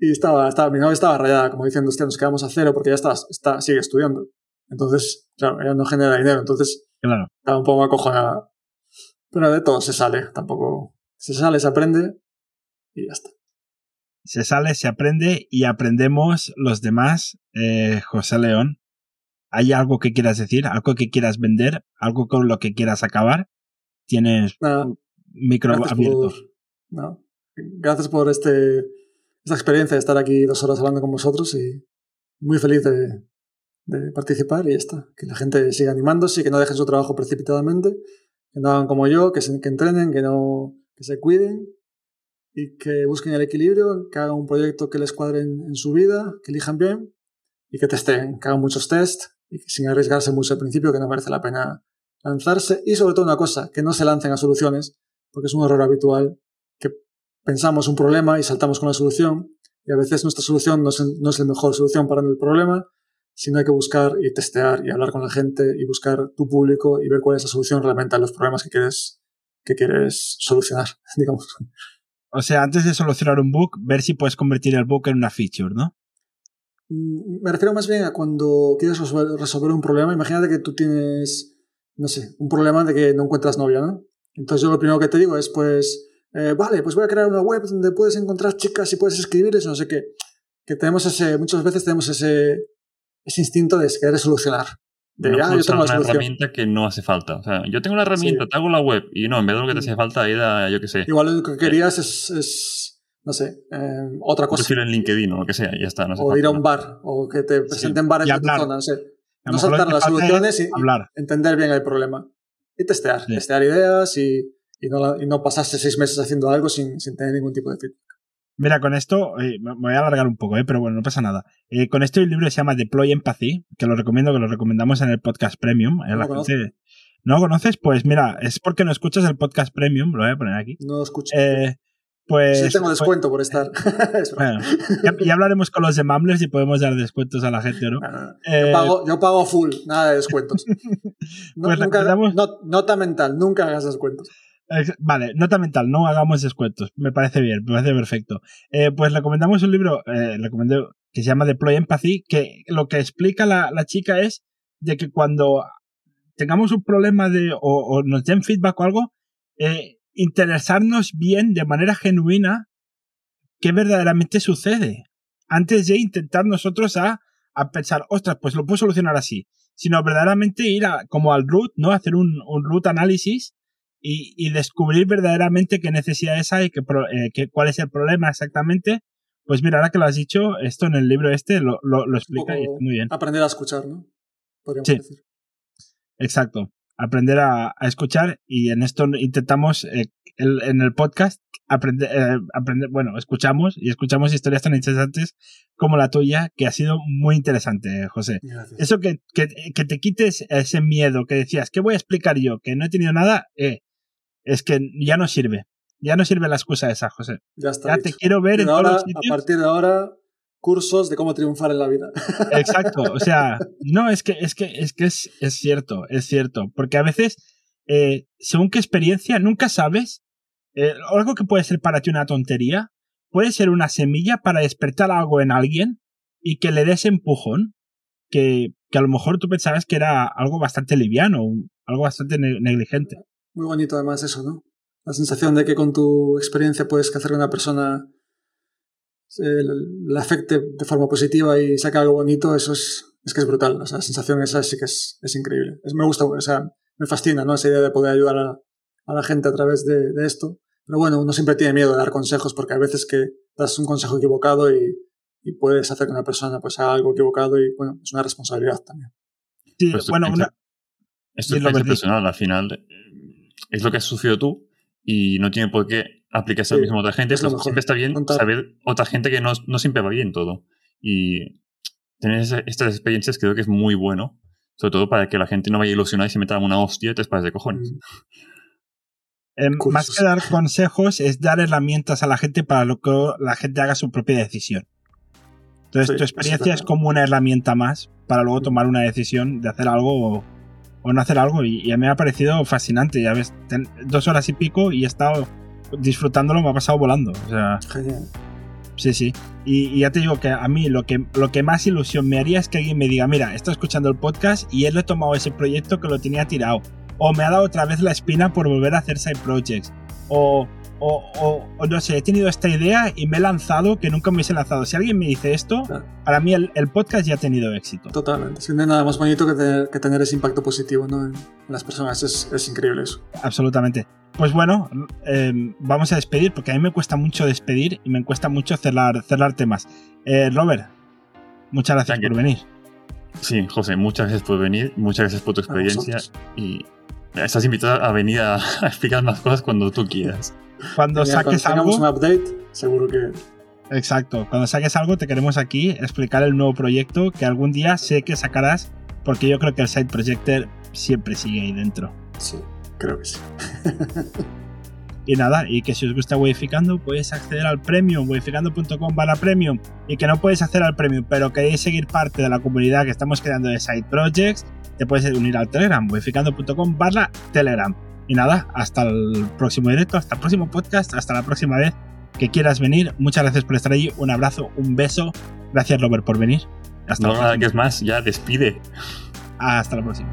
Y estaba, estaba, mi novia estaba rayada, como diciendo, hostia, nos quedamos a cero porque ya está, está, sigue estudiando. Entonces, claro, ella no genera dinero. Entonces, Claro. estaba un poco acojonada. Pero de todo se sale, tampoco. Se sale, se aprende y ya está. Se sale, se aprende y aprendemos los demás. Eh, José León, ¿hay algo que quieras decir? ¿Algo que quieras vender? ¿Algo con lo que quieras acabar? Tienes un micro abierto. por, no, gracias por este, esta experiencia de estar aquí dos horas hablando con vosotros y muy feliz de, de participar y ya está. Que la gente siga animándose y que no dejen su trabajo precipitadamente, que no hagan como yo, que, se, que entrenen, que, no, que se cuiden y que busquen el equilibrio, que hagan un proyecto que les cuadre en, en su vida, que elijan bien y que testen, que hagan muchos test y que sin arriesgarse mucho al principio, que no merece la pena lanzarse. Y sobre todo una cosa, que no se lancen a soluciones, porque es un error habitual que pensamos un problema y saltamos con la solución y a veces nuestra solución no es, no es la mejor solución para el problema, sino hay que buscar y testear y hablar con la gente y buscar tu público y ver cuál es la solución realmente a los problemas que quieres, que quieres solucionar, digamos. O sea, antes de solucionar un bug, ver si puedes convertir el bug en una feature, ¿no? Mm, Me refiero más bien a cuando quieres resolver, un problema. Imagínate que tú tienes, no sé, un problema de que no encuentras novia, ¿no? Entonces yo lo primero que te digo es, pues, eh, vale, pues voy a crear una web donde puedes encontrar chicas y puedes escribirles, no sé qué. Que tenemos ese, muchas veces tenemos ese, ese instinto de querer solucionar. De, no ah, yo tengo una solución. herramienta que no hace falta. O sea, yo tengo una herramienta, Sí. te hago la web y no, en vez de lo que te Mm. hace falta era, yo qué sé, Igual lo que querías es, es no sé, eh, otra cosa. perfil en LinkedIn o lo que sea, ya está. No hace O falta ir a un bar, o que te presenten bares Y de tu zona, no sé. A No saltar las soluciones y, hablar. entender bien el problema. Y testear, Sí. testear ideas y, y, no, y no pasarse seis meses haciendo algo sin, sin tener ningún tipo de feedback. Mira, con esto, eh, me voy a alargar un poco, eh, pero bueno, no pasa nada. Eh, con esto el libro se llama Deploy Empathy, que lo recomiendo, que lo recomendamos en el podcast Premium. No la gente- ¿No lo conoces? Pues mira, es porque no escuchas el podcast Premium, lo voy a poner aquí. No lo escucho. Eh, pues... sí, tengo pues- descuento por estar. Es bueno, ya, ya hablaremos con los de Mumbles y podemos dar descuentos a la gente, ¿o ¿no? No, no, no. Eh, yo, pago, yo pago full, nada de descuentos. No, Pues nunca, recomendamos- no- nota mental, nunca hagas descuentos. Vale, nota mental, no hagamos descuentos. Me parece bien, me parece perfecto. Eh, pues recomendamos un libro eh, recomendé, que se llama Deploy Empathy, que lo que explica la, chica es de que cuando tengamos un problema de, o, o nos den feedback o algo, eh, interesarnos bien de manera genuina qué verdaderamente sucede. Antes de intentar nosotros a, a pensar, ostras, pues lo puedo solucionar así. Sino verdaderamente ir a, como al root, ¿no? Hacer un, un root análisis y, y descubrir verdaderamente qué necesidades hay, qué, eh, qué- cuál es el problema exactamente. Pues mira, ahora que lo has dicho, esto en el libro este lo, lo, explica y está muy bien. aprender a escuchar, ¿no? Podríamos Sí. decir. Exacto. Aprender a, a escuchar y en esto intentamos, eh, el- en el podcast, aprender, eh, aprender, bueno, escuchamos y escuchamos historias tan interesantes como la tuya, que ha sido muy interesante, José. Gracias. Eso que, que, que te quites ese miedo que decías, ¿qué voy a explicar yo? Que no he tenido nada, eh, es que ya no sirve. Ya no sirve la excusa esa, José. ya está. Ya dicho. te quiero ver en de todos ahora, los a sitios. partir de ahora, cursos de cómo triunfar en la vida. Exacto, o sea, no, es que es que es que es, es cierto, es cierto, porque a veces, eh, según qué experiencia, nunca sabes, eh, algo que puede ser para ti una tontería, puede ser una semilla para despertar algo en alguien y que le des empujón que, que a lo mejor tú pensabas que era algo bastante liviano, algo bastante ne- negligente. Muy bonito además eso, ¿no? La sensación de que con tu experiencia puedes hacer que una persona eh, la afecte de forma positiva y saque algo bonito, eso es, es que es brutal. O sea, la sensación esa sí que es, es increíble. Es, me gusta, o sea, me fascina, ¿no? Esa idea de poder ayudar a, a la gente a través de, de esto. Pero bueno, uno siempre tiene miedo de dar consejos porque hay veces que das un consejo equivocado y, y puedes hacer que una persona pues haga algo equivocado y bueno, es una responsabilidad también. Sí, Pues bueno, una, Esto es personal, al final eh, es lo que has sufrido tú y no tiene por qué aplicarse lo Sí, mismo a otra gente, es lo mejor, siempre está bien contar. saber otra gente que no, no siempre va bien todo. Y tener esa- estas experiencias creo que es muy bueno, sobre todo para que la gente no vaya ilusionada y se meta una hostia y te pares de cojones. Mm. cursos. más que dar consejos es dar herramientas a la gente para lo que la gente haga su propia decisión. Entonces Sí, tu experiencia es es como una herramienta más para luego tomar una decisión de hacer algo o, o no hacer algo. Y, y a mí me ha parecido fascinante. Ya ves, ten- dos horas y pico y he estado disfrutándolo, me ha pasado volando. O sea, Genial. Sí, sí. Y, y ya te digo que a mí lo que, lo que más ilusión me haría es que alguien me diga, mira, estoy escuchando el podcast y él le he tomado ese proyecto que lo tenía tirado. O me ha dado otra vez la espina por volver a hacer side projects. O, o, o- o no sé, he tenido esta idea y me he lanzado que nunca me hubiese lanzado. Si alguien me dice esto, Claro. para mí el, el podcast ya ha tenido éxito. Totalmente. Es que no hay nada más bonito que tener, que tener ese impacto positivo ¿no? en, las personas. Es, es increíble eso. Absolutamente. Pues bueno, eh, vamos a despedir porque a mí me cuesta mucho despedir y me cuesta mucho cerrar, cerrar temas. Eh, Robert, muchas gracias Thank you. por venir. Sí, José, muchas gracias por venir, muchas gracias por tu experiencia y estás invitado a venir a, a explicar más cosas cuando tú quieras. Cuando Genial, saques cuando algo, un update, seguro que exacto, cuando saques algo te queremos aquí explicar el nuevo proyecto que algún día sé que sacarás porque yo creo que el Side Projector siempre sigue ahí dentro. sí, creo que sí. Y nada, y que si os gusta Wodificando, podéis acceder al Premium, wodificando.com barra Premium. Y que no podéis hacer al Premium, pero queréis seguir parte de la comunidad que estamos creando de Side Projects, te puedes unir al Telegram, wodificando.com barra Telegram. Y nada, hasta el próximo directo, hasta el próximo podcast, hasta la próxima vez que quieras venir. Muchas gracias por estar allí, un abrazo, un beso. Gracias Robert por venir. Hasta No, la nada que próxima. es más, ya despide. Hasta la próxima.